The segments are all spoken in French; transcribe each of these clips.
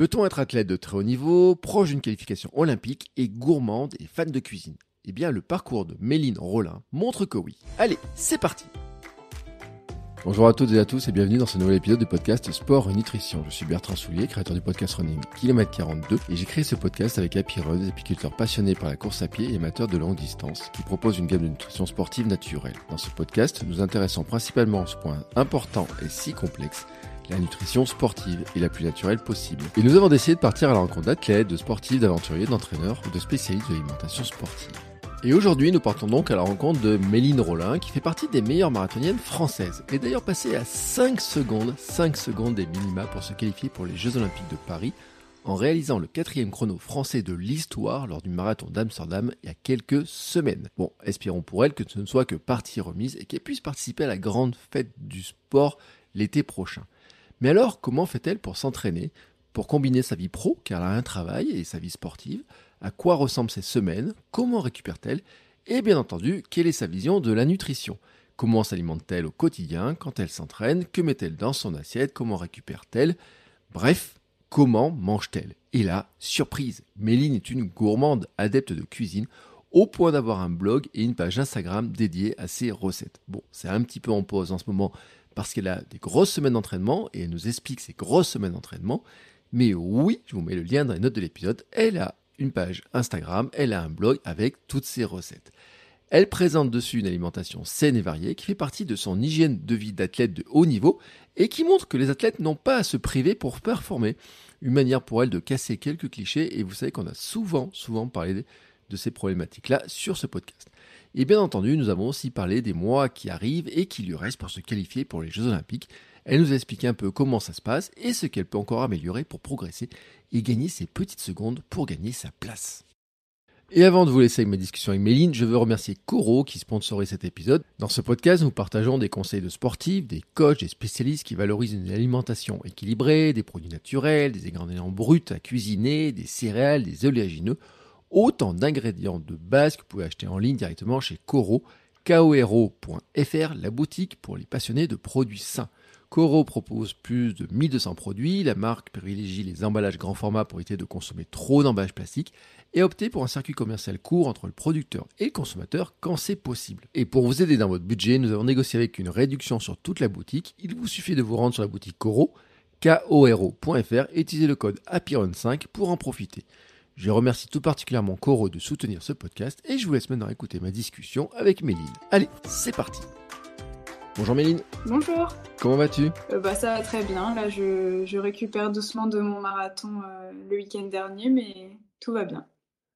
Peut-on être athlète de très haut niveau, proche d'une qualification olympique et gourmande et fan de cuisine? Eh bien, le parcours de Méline Rollin montre que oui. Allez, c'est parti Bonjour à toutes et à tous et bienvenue dans ce nouvel épisode du podcast Sport Nutrition. Je suis Bertrand Soulier, créateur du podcast Running Kilomètre 42 et j'ai créé ce podcast avec Happy Run, des apiculteurs passionnés par la course à pied et amateurs de longue distance qui proposent une gamme de nutrition sportive naturelle. Dans ce podcast, nous intéressons principalement à ce point important et si complexe la nutrition sportive est la plus naturelle possible. Et nous avons décidé de partir à la rencontre d'athlètes, de sportifs, d'aventuriers, d'entraîneurs ou de spécialistes de l'alimentation sportive. Et aujourd'hui, nous partons donc à la rencontre de Méline Rollin, qui fait partie des meilleures marathoniennes françaises. Est d'ailleurs passée à 5 secondes, 5 secondes des minima pour se qualifier pour les Jeux Olympiques de Paris, en réalisant le quatrième chrono français de l'histoire lors du marathon d'Amsterdam il y a quelques semaines. Bon, espérons pour elle que ce ne soit que partie remise et qu'elle puisse participer à la grande fête du sport l'été prochain. Mais alors, comment fait-elle pour s'entraîner, pour combiner sa vie pro, car elle a un travail, et sa vie sportive? À quoi ressemblent ses semaines, comment récupère-t-elle, et bien entendu, quelle est sa vision de la nutrition? Comment s'alimente-t-elle au quotidien quand elle s'entraîne? Que met-elle dans son assiette? Comment récupère-t-elle? Bref, comment mange-t-elle? Et là, surprise, Méline est une gourmande adepte de cuisine au point d'avoir un blog et une page Instagram dédiée à ses recettes. Bon, c'est un petit peu en pause en ce moment parce qu'elle a des grosses semaines d'entraînement et elle nous explique ses grosses semaines d'entraînement. Mais oui, je vous mets le lien dans les notes de l'épisode, elle a une page Instagram, elle a un blog avec toutes ses recettes. Elle présente dessus une alimentation saine et variée qui fait partie de son hygiène de vie d'athlète de haut niveau et qui montre que les athlètes n'ont pas à se priver pour performer. Une manière pour elle de casser quelques clichés et vous savez qu'on a souvent, souvent parlé de ces problématiques-là sur ce podcast. Et bien entendu, nous avons aussi parlé des mois qui arrivent et qui lui restent pour se qualifier pour les Jeux Olympiques. Elle nous a expliqué un peu comment ça se passe et ce qu'elle peut encore améliorer pour progresser et gagner ses petites secondes pour gagner sa place. Et avant de vous laisser avec ma discussion avec Méline, je veux remercier Coro qui sponsorise cet épisode. Dans ce podcast, nous partageons des conseils de sportifs, des coachs, des spécialistes qui valorisent une alimentation équilibrée, des produits naturels, des ingrédients bruts à cuisiner, des céréales, des oléagineux, autant d'ingrédients de base que vous pouvez acheter en ligne directement chez Coro, koero.fr, la boutique pour les passionnés de produits sains. Coro propose plus de 1200 produits, la marque privilégie les emballages grand format pour éviter de consommer trop d'emballages plastiques et opter pour un circuit commercial court entre le producteur et le consommateur quand c'est possible. Et pour vous aider dans votre budget, nous avons négocié avec une réduction sur toute la boutique. Il vous suffit de vous rendre sur la boutique Coro, koro.fr et utiliser le code APIRON5 pour en profiter. Je remercie tout particulièrement Coro de soutenir ce podcast et je vous laisse maintenant écouter ma discussion avec Méline. Allez, c'est parti Bonjour Méline. Bonjour. Comment vas-tu? Euh, bah, Ça va très bien. Là, je, récupère doucement de mon marathon euh, le week-end dernier, mais tout va bien.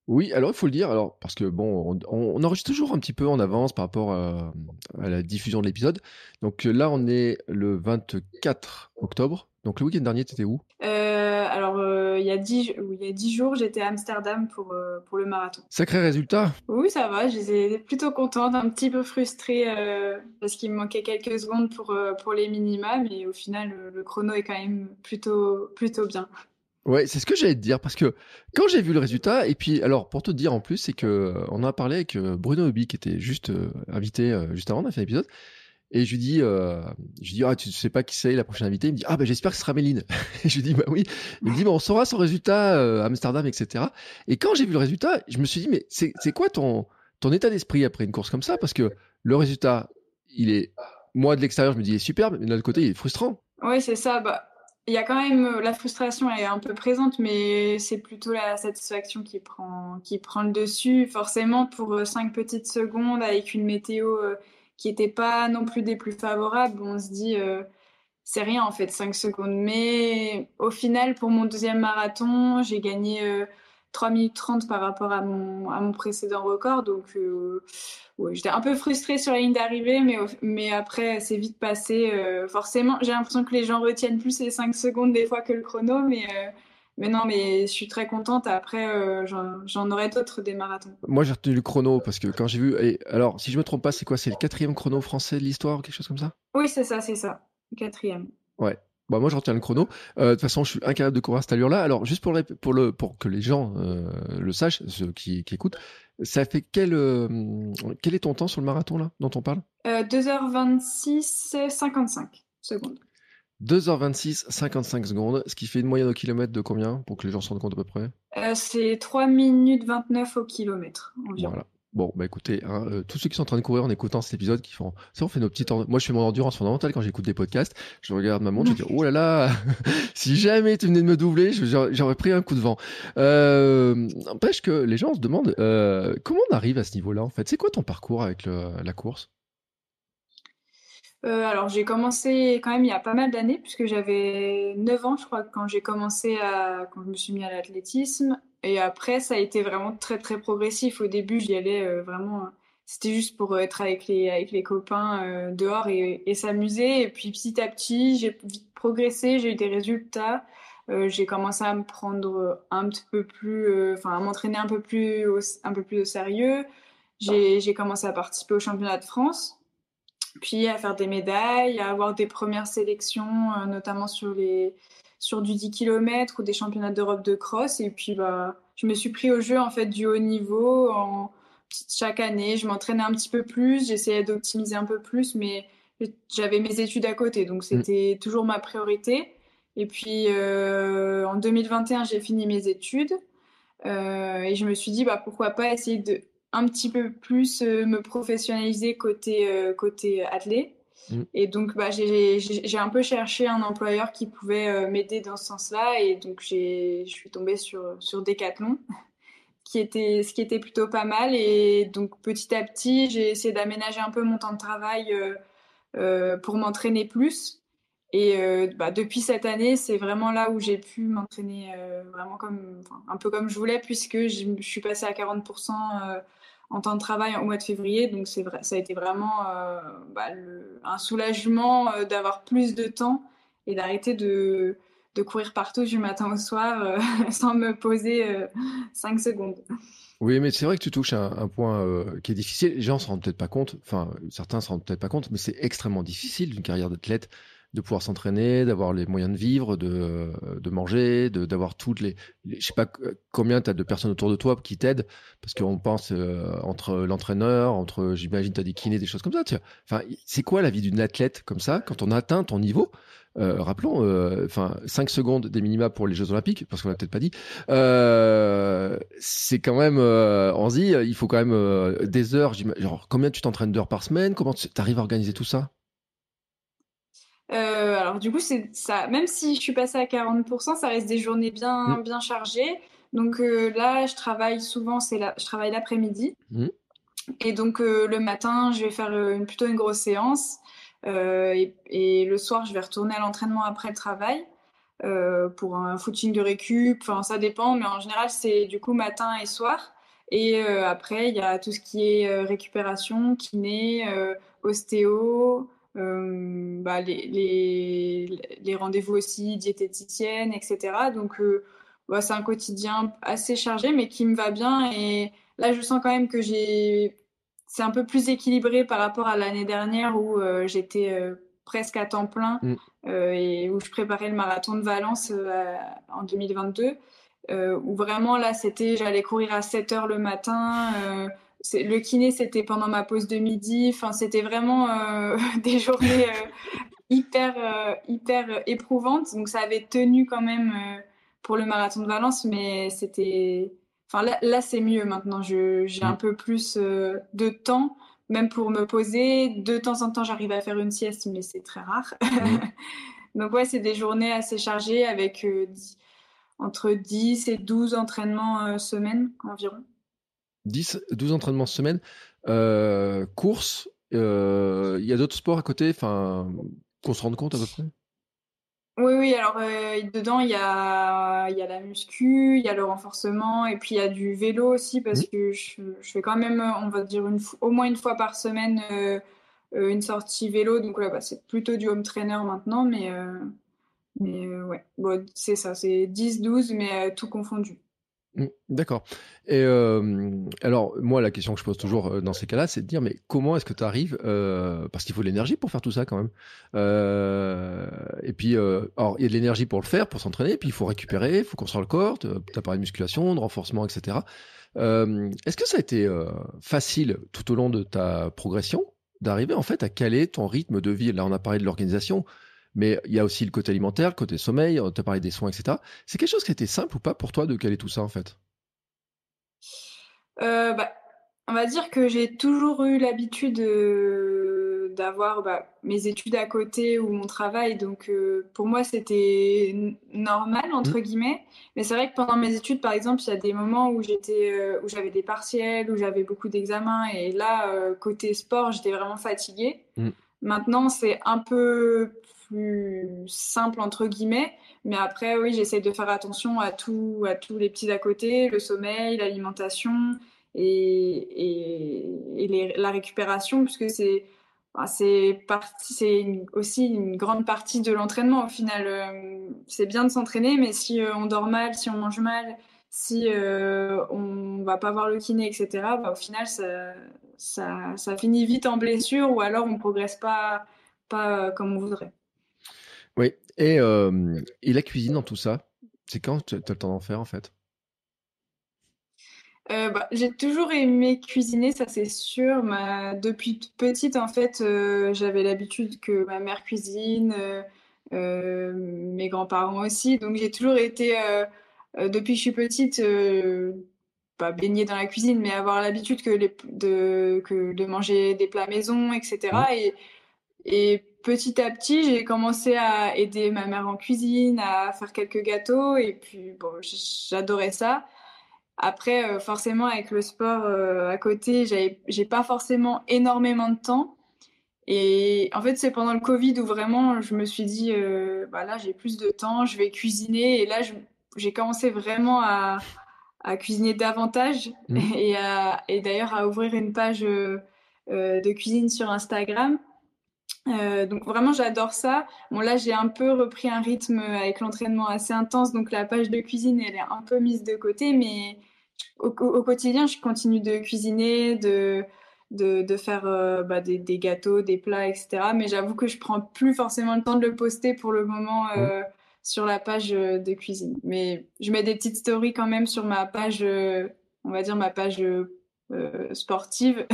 Oui, alors il faut le dire, alors parce que bon, on, enregistre toujours un petit peu en avance par rapport à, la diffusion de l'épisode. Donc là, on est le 24 octobre. Donc le week-end dernier, tu étais où? Euh, Alors il y a dix, il y a dix jours, j'étais à Amsterdam pour, euh, pour le marathon. Sacré résultat Oui, ça va. J'étais plutôt contente, un petit peu frustrée euh, parce qu'il me manquait quelques secondes pour, euh, pour les minima, mais au final, le, chrono est quand même plutôt, plutôt bien. Ouais, c'est ce que j'allais te dire parce que quand j'ai vu le résultat, et puis alors pour te dire en plus, c'est que on a parlé avec Bruno Hobby qui était juste invité juste avant, on a fait l'épisode. Et je lui dis, euh, je lui dis, ah, tu sais pas qui c'est la prochaine invitée Il me dit, ah, ben j'espère que ce sera Méline. et je lui dis, bah oui. Il me dit, bon, on saura son résultat euh, à Amsterdam, etc. Et quand j'ai vu le résultat, je me suis dit, mais c'est quoi ton, ton état d'esprit après une course comme ça? Parce que le résultat, il est, moi de l'extérieur, je me dis, il est superbe, mais de l'autre côté, il est frustrant. Oui, c'est ça. Bah, il y a quand même la frustration, elle est un peu présente, mais c'est plutôt la satisfaction qui prend, qui prend le dessus. Forcément, pour cinq petites secondes avec une météo euh, qui n'étaient pas non plus des plus favorables, on se dit euh, c'est rien en fait, 5 secondes. Mais au final, pour mon deuxième marathon, j'ai gagné 3 euh, minutes 30 par rapport à mon, à mon précédent record. Donc euh, j'étais un peu frustrée sur la ligne d'arrivée, mais, mais après, c'est vite passé. forcément, j'ai l'impression que les gens retiennent plus les 5 secondes des fois que le chrono, mais mais non, mais je suis très contente. Après, euh, j'en aurai d'autres des marathons. Moi, j'ai retenu le chrono parce que quand j'ai vu. Et alors, si je me trompe pas, c'est quoi? C'est le quatrième chrono français de l'histoire, quelque chose comme ça? Oui, c'est ça, c'est ça. Quatrième. Ouais. Bah, moi, je retiens le chrono. Euh, de toute façon, je suis incapable de courir à cette allure-là. Alors, juste pour, pour, le, pour que les gens euh, le sachent, ceux qui, qui, écoutent, ça fait quel, quel est ton temps sur le marathon là dont on parle? 2h26, 55 secondes. 2h26, 55 secondes, ce qui fait une moyenne au kilomètre de combien pour que les gens se rendent compte à peu près? C'est 3 minutes 29 au kilomètre environ. Voilà. Bon, bah écoutez, hein, euh, tous ceux qui sont en train de courir en écoutant cet épisode, qui font, ça, on fait nos petites. Moi, je fais mon endurance fondamentale quand j'écoute des podcasts. Je regarde ma montre, je dis, oh là là, si jamais tu venais de me doubler, j'aurais pris un coup de vent. Euh, N'empêche que les gens se demandent euh, comment on arrive à ce niveau-là. En fait, c'est quoi ton parcours avec la course? Euh, alors j'ai commencé quand même il y a pas mal d'années puisque j'avais 9 ans je crois quand j'ai commencé à quand je me suis mis à l'athlétisme et après ça a été vraiment très très progressif. Au début j'y allais euh, vraiment c'était juste pour être avec les avec les copains euh, dehors et, s'amuser. Et puis petit à petit j'ai progressé j'ai eu des résultats. J'ai commencé à me prendre un petit peu plus enfin à m'entraîner un peu plus un peu plus au sérieux. J'ai commencé à participer au championnat de France puis à faire des médailles, à avoir des premières sélections, euh, notamment sur, les, sur du 10 km ou des championnats d'Europe de cross. Et puis, bah, je me suis pris au jeu en fait du haut niveau. En, chaque année, je m'entraînais un petit peu plus, j'essayais d'optimiser un peu plus, mais j'avais mes études à côté, donc mm. c'était toujours ma priorité. Et puis, euh, en 2021, j'ai fini mes études. Euh, et je me suis dit, bah, pourquoi pas essayer de un petit peu plus euh, me professionnaliser côté, côté athlète. Mm. Et donc, bah, j'ai un peu cherché un employeur qui pouvait euh, m'aider dans ce sens-là. Et donc, je suis tombée sur, sur Decathlon, qui était, ce qui était plutôt pas mal. Et donc, petit à petit, j'ai essayé d'aménager un peu mon temps de travail pour m'entraîner plus. Et bah, depuis cette année, c'est vraiment là où j'ai pu m'entraîner vraiment comme, un peu comme je voulais, puisque je suis passée à 40% en temps de travail au mois de février. Donc c'est vrai, ça a été vraiment euh, bah, un soulagement euh, d'avoir plus de temps et d'arrêter de, de, courir partout du matin au soir euh, sans me poser 5 secondes. Oui, mais c'est vrai que tu touches un, un point qui est difficile. Les gens se rendent peut-être pas compte, enfin certains se rendent peut-être pas compte, mais c'est extrêmement difficile d'une carrière d'athlète de pouvoir s'entraîner, d'avoir les moyens de vivre, de, de manger, d'avoir toutes les, je sais pas combien tu as de personnes autour de toi qui t'aident parce qu'on pense euh, entre l'entraîneur, entre j'imagine tu as des kinés, des choses comme ça, tu Enfin, c'est quoi la vie d'une athlète comme ça quand on atteint ton niveau? Euh, rappelons, euh, enfin, 5 secondes des minima pour les Jeux Olympiques, parce qu'on l'a peut-être pas dit. Euh, c'est quand même, on se dit, il faut quand même des heures. Genre, combien tu t'entraînes d'heures par semaine? Comment tu arrives à organiser tout ça? Euh, alors du coup, c'est ça. Même si je suis passée à 40%, ça reste des journées bien, mm. bien chargées. Donc euh, là, je travaille souvent, c'est là, je travaille l'après-midi. Mm. Et donc euh, le matin, je vais faire une, plutôt une grosse séance. Et, et, le soir, je vais retourner à l'entraînement après le travail pour un footing de récup. Enfin, ça dépend, mais en général, c'est du coup matin et soir. Et après, il y a tout ce qui est récupération, kiné, ostéo, euh, bah, les, les, les rendez-vous aussi diététiciennes, etc. Donc, euh, bah, c'est un quotidien assez chargé, mais qui me va bien. Et là, je sens quand même que j'ai. C'est un peu plus équilibré par rapport à l'année dernière où euh, j'étais presque à temps plein mm. et où je préparais le marathon de Valence en 2022. où vraiment là, c'était, j'allais courir à 7 heures le matin le kiné, c'était pendant ma pause de midi. Enfin, c'était vraiment euh, des journées euh, hyper, euh, hyper éprouvantes. Donc, ça avait tenu quand même pour le marathon de Valence, mais c'était. Enfin, là, c'est mieux maintenant. J'ai un mm. peu plus de temps, même pour me poser. De temps en temps, j'arrive à faire une sieste, mais c'est très rare. Mm. Donc, ouais, c'est des journées assez chargées avec entre 10 et 12 entraînements semaine environ. 10, 12 entraînements semaine. Euh, course, euh, il y a d'autres sports à côté, enfin, qu'on se rende compte à peu près? Oui, oui, alors euh, dedans, il y a, y a la muscu, il y a le renforcement, et puis il y a du vélo aussi, parce mmh. que je, fais quand même, on va dire, une, au moins une fois par semaine une sortie vélo. Donc là, bah, c'est plutôt du home trainer maintenant, mais, mais ouais, bon, c'est ça, c'est 10, 12, mais tout confondu. Mmh, d'accord. Et alors, moi, la question que je pose toujours dans ces cas-là, c'est de dire, mais comment est-ce que tu arrives Parce qu'il faut de l'énergie pour faire tout ça quand même. et puis, alors, il y a de l'énergie pour le faire, pour s'entraîner, puis il faut récupérer, il faut construire le corps, tu as parlé de musculation, de renforcement, etc. est-ce que ça a été facile tout au long de ta progression d'arriver en fait à caler ton rythme de vie? Là, on a parlé de l'organisation, Mais il y a aussi le côté alimentaire, le côté sommeil, tu as parlé des soins, etc. C'est quelque chose qui a été simple ou pas pour toi de caler tout ça en fait? Euh, bah, On va dire que j'ai toujours eu l'habitude d'avoir bah, mes études à côté ou mon travail. Donc euh, pour moi, c'était normal, entre mmh. guillemets. Mais c'est vrai que pendant mes études, par exemple, il y a des moments où j'étais, euh, où j'avais des partiels, où j'avais beaucoup d'examens. Et là, euh, côté sport, j'étais vraiment fatiguée. Mmh. Maintenant, c'est un peu plus simple, entre guillemets. Mais après, oui, j'essaie de faire attention à, tout, à tous les petits à côté, le sommeil, l'alimentation et, la récupération, puisque c'est aussi une grande partie de l'entraînement au final. Euh, c'est bien de s'entraîner, mais si euh, on dort mal, si on mange mal, si euh, on va pas voir le kiné, etc., bah, au final, ça, finit vite en blessure ou alors on progresse pas, pas comme on voudrait. Oui, et, et la cuisine dans tout ça, c'est quand tu as le temps d'en faire en fait? Euh, bah, j'ai toujours aimé cuisiner, ça c'est sûr. Ma... Depuis petite, en fait, euh, j'avais l'habitude que ma mère cuisine, euh, mes grands-parents aussi. Donc j'ai toujours été, depuis que je suis petite, pas baignée dans la cuisine, mais avoir l'habitude que, les... de... que de manger des plats maison, etc. Et... et petit à petit, j'ai commencé à aider ma mère en cuisine, à faire quelques gâteaux. Et puis, bon, j'adorais ça. Après, euh, forcément, avec le sport euh, à côté, j'ai pas forcément énormément de temps. Et en fait, c'est pendant le Covid où vraiment je me suis dit, euh, bah là, j'ai plus de temps, je vais cuisiner. Et là, j'ai commencé vraiment à, à cuisiner davantage mmh. et, et d'ailleurs à ouvrir une page de cuisine sur Instagram. Donc vraiment j'adore ça. Bon là j'ai un peu repris un rythme avec l'entraînement assez intense, donc la page de cuisine elle est un peu mise de côté, mais au, quotidien, je continue de cuisiner, de, de, faire euh, bah, des, gâteaux, des plats, etc. Mais j'avoue que je prends plus forcément le temps de le poster pour le moment euh, sur la page euh, de cuisine. Mais je mets des petites stories quand même sur ma page, on va dire ma page sportive,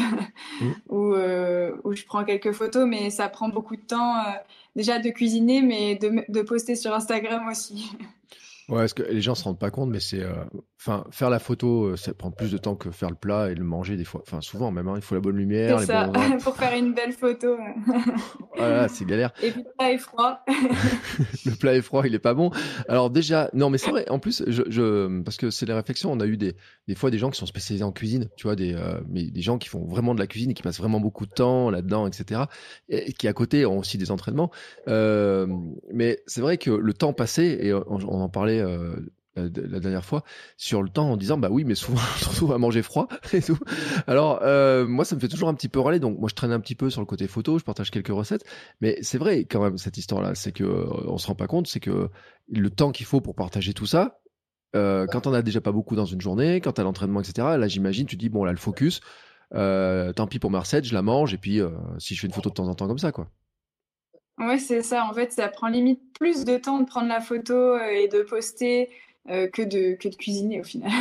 mmh. où, où, je prends quelques photos, mais ça prend beaucoup de temps déjà de cuisiner, mais de, de poster sur Instagram aussi. Ouais, est-ce que les gens se rendent pas compte, mais c'est, euh, enfin, faire la photo, euh, ça prend plus de temps que faire le plat et le manger des fois. Enfin, souvent même, hein, il faut la bonne lumière. C'est ça, pour faire une belle photo. voilà, c'est galère. Et puis le plat est froid. le plat est froid, il est pas bon. Alors déjà, non, mais c'est vrai. En plus, je, je parce que c'est les réflexions. On a eu des, des fois des gens qui sont spécialisés en cuisine, tu vois, des, euh, mais des gens qui font vraiment de la cuisine et qui passent vraiment beaucoup de temps là-dedans, etc. Et, qui à côté ont aussi des entraînements. mais c'est vrai que le temps passé, et on en parlait euh, la dernière fois sur le temps en disant bah oui mais souvent on se retrouve à manger froid et tout. Alors euh, moi ça me fait toujours un petit peu râler. Donc moi je traîne un petit peu sur le côté photo je partage quelques recettes. Mais c'est vrai quand même cette histoire là c'est que euh, on se rend pas compte c'est que le temps qu'il faut pour partager tout ça quand on a déjà pas beaucoup dans une journée quand t'as l'entraînement etc là j'imagine tu dis bon là le focus tant pis pour ma recette je la mange. Et puis si je fais une photo de temps en temps comme ça quoi Ouais, c'est ça. En fait, ça prend limite plus de temps de prendre la photo euh, et de poster euh, que, de, que de cuisiner au final.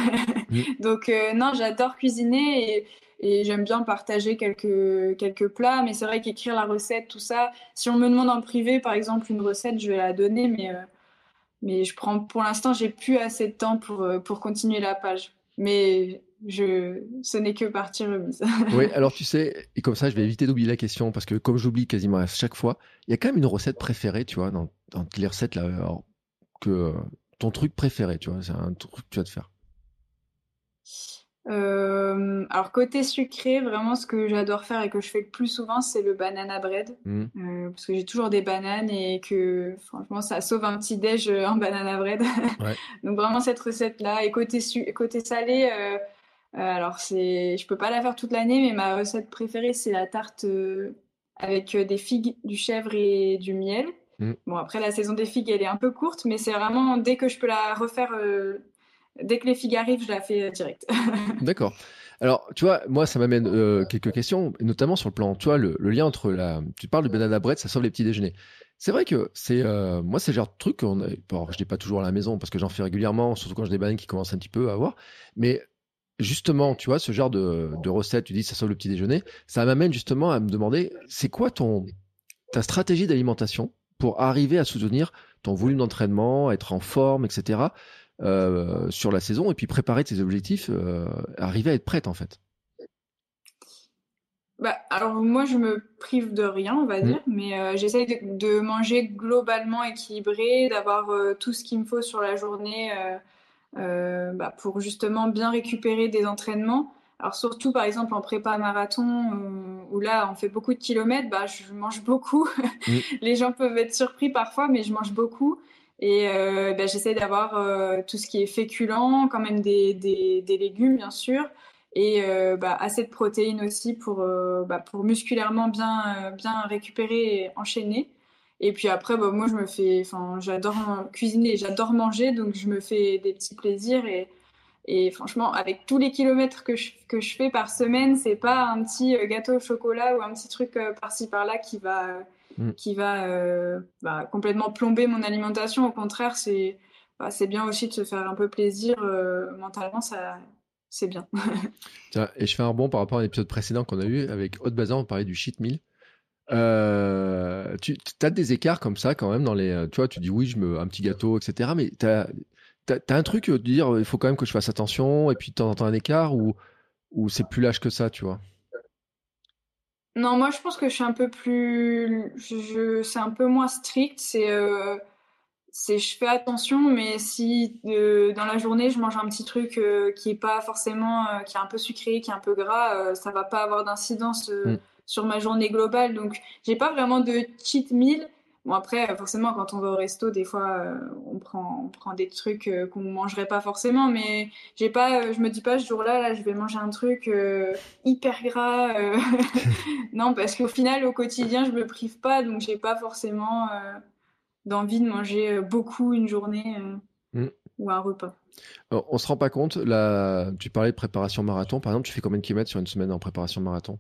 Mmh. Donc, euh, non, j'adore cuisiner et, et j'aime bien partager quelques, quelques plats. Mais c'est vrai qu'écrire la recette, tout ça, si on me demande en privé, par exemple, une recette, je vais la donner. Mais, mais je prends, pour l'instant, j'ai plus assez de temps pour, pour continuer la page. Mais je, ce n'est que partie remise. oui, alors tu sais, et comme ça, je vais éviter d'oublier la question parce que comme j'oublie quasiment à chaque fois, il y a quand même une recette préférée, tu vois, dans, dans les recettes là, que ton truc préféré, tu vois, c'est un truc que tu vas te faire. Euh, alors côté sucré, vraiment ce que j'adore faire et que je fais le plus souvent, c'est le banana bread, mmh. euh, parce que j'ai toujours des bananes et que franchement ça sauve un petit déj en banana bread. Donc vraiment cette recette là. Et côté côté salé, euh, alors c'est, je peux pas la faire toute l'année, mais ma recette préférée c'est la tarte avec des figues, du chèvre et du miel. Mmh. Bon après la saison des figues elle est un peu courte, mais c'est vraiment dès que je peux la refaire dès que les figues arrivent, je la fais euh, direct. D'accord. Alors, tu vois, moi, ça m'amène euh, quelques questions, notamment sur le plan, tu vois, le, lien entre la. Tu parles de banana bread, ça sauve les petits déjeuners. C'est vrai que c'est. Euh, moi, c'est le genre de truc qu'on. Bon, je n'ai pas toujours à la maison parce que j'en fais régulièrement, surtout quand j'ai des bananes qui commencent un petit peu à avoir. Mais justement, tu vois, ce genre de, de recette, tu dis ça sauve le petit déjeuner, ça m'amène justement à me demander c'est quoi ton ta stratégie d'alimentation pour arriver à soutenir ton volume d'entraînement, être en forme, etc. Euh, sur la saison et puis préparer tes objectifs, euh, arriver à être prête en fait? Bah, alors moi je me prive de rien on va mmh. dire mais euh, j'essaye de, manger globalement équilibré d'avoir tout ce qu'il me faut sur la journée bah, pour justement bien récupérer des entraînements. Alors surtout par exemple en prépa marathon où là on fait beaucoup de kilomètres bah, je mange beaucoup. Les gens peuvent être surpris parfois mais je mange beaucoup. Et euh, ben, j'essaie d'avoir euh, tout ce qui est féculent, quand même des, des, des légumes, bien sûr, et euh, bah, assez de protéines aussi pour, euh, bah, pour musculairement bien, euh, bien récupérer et enchaîner. Et puis après, bah, moi, je me fais, enfin, j'adore cuisiner, j'adore manger, donc je me fais des petits plaisirs. Et, et franchement, avec tous les kilomètres que je, que je fais par semaine, c'est pas un petit gâteau au chocolat ou un petit truc par-ci par-là qui va Mm. qui va euh, bah, complètement plomber mon alimentation. Au contraire, c'est bah, c'est bien aussi de se faire un peu plaisir euh, mentalement, ça c'est bien. et je fais un rebond par rapport à l'épisode précédent qu'on a eu avec Haute Bazin, on parlait du cheat meal. Euh, tu as des écarts comme ça quand même dans les. Tu vois, tu dis oui, je me un petit gâteau, etc. Mais tu as, as, un truc de dire il faut quand même que je fasse attention et puis de temps en temps un écart ou, ou c'est plus lâche que ça, tu vois? Non, moi je pense que je suis un peu plus. Je, c'est un peu moins strict. C'est. Euh, c'est je fais attention, mais si euh, dans la journée je mange un petit truc euh, qui est pas forcément. qui est un peu sucré, qui est un peu gras, ça va pas avoir d'incidence mm. Sur ma journée globale. Donc j'ai pas vraiment de cheat meal. Bon, après, forcément, quand on va au resto, des fois, euh, on, prend, on prend des trucs euh, qu'on ne mangerait pas forcément, mais j'ai pas, euh, je me dis pas ce jour-là, là, je vais manger un truc hyper gras. non, parce qu'au final, au quotidien, je me prive pas, donc j'ai pas forcément d'envie de manger beaucoup une journée mm. ou un repas. On on se rend pas compte, là, tu parlais de préparation marathon, par exemple, tu fais combien de kilomètres sur une semaine en préparation marathon?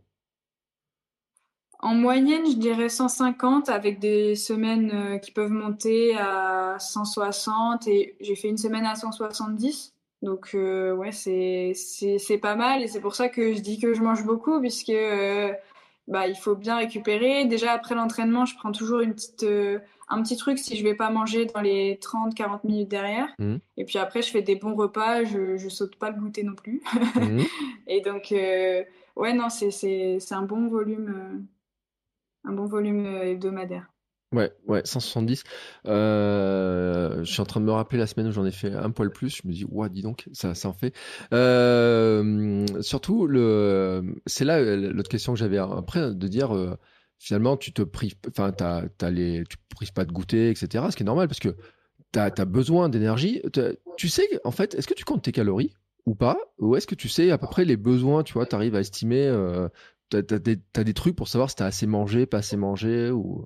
En moyenne, je dirais 150 avec des semaines euh, qui peuvent monter à 160 et j'ai fait une semaine à 170. Donc euh, ouais, c'est c'est pas mal et c'est pour ça que je dis que je mange beaucoup puisque euh, bah il faut bien récupérer. Déjà après l'entraînement, je prends toujours une petite un petit truc si je vais pas manger dans les 30 40 minutes derrière. Mmh. Et puis après je fais des bons repas, je je saute pas le goûter non plus. Mmh. et donc ouais non, c'est c'est c'est un bon volume un bon volume euh, hebdomadaire. Ouais, ouais, 170. Euh, je suis en train de me rappeler la semaine où j'en ai fait un poil plus. Je me dis, ouais, dis donc, ça, ça en fait. Euh, surtout, le, c'est là l'autre question que j'avais après de dire, finalement, tu te prives, enfin, t'as, t'as les, tu prives pas de goûter, etc. Ce qui est normal parce que tu as besoin d'énergie. Tu sais, en fait, est-ce que tu comptes tes calories ou pas? Ou est-ce que tu sais à peu près les besoins, tu vois, tu arrives à estimer T'as as, des trucs pour savoir si t'as assez mangé, pas assez mangé ou...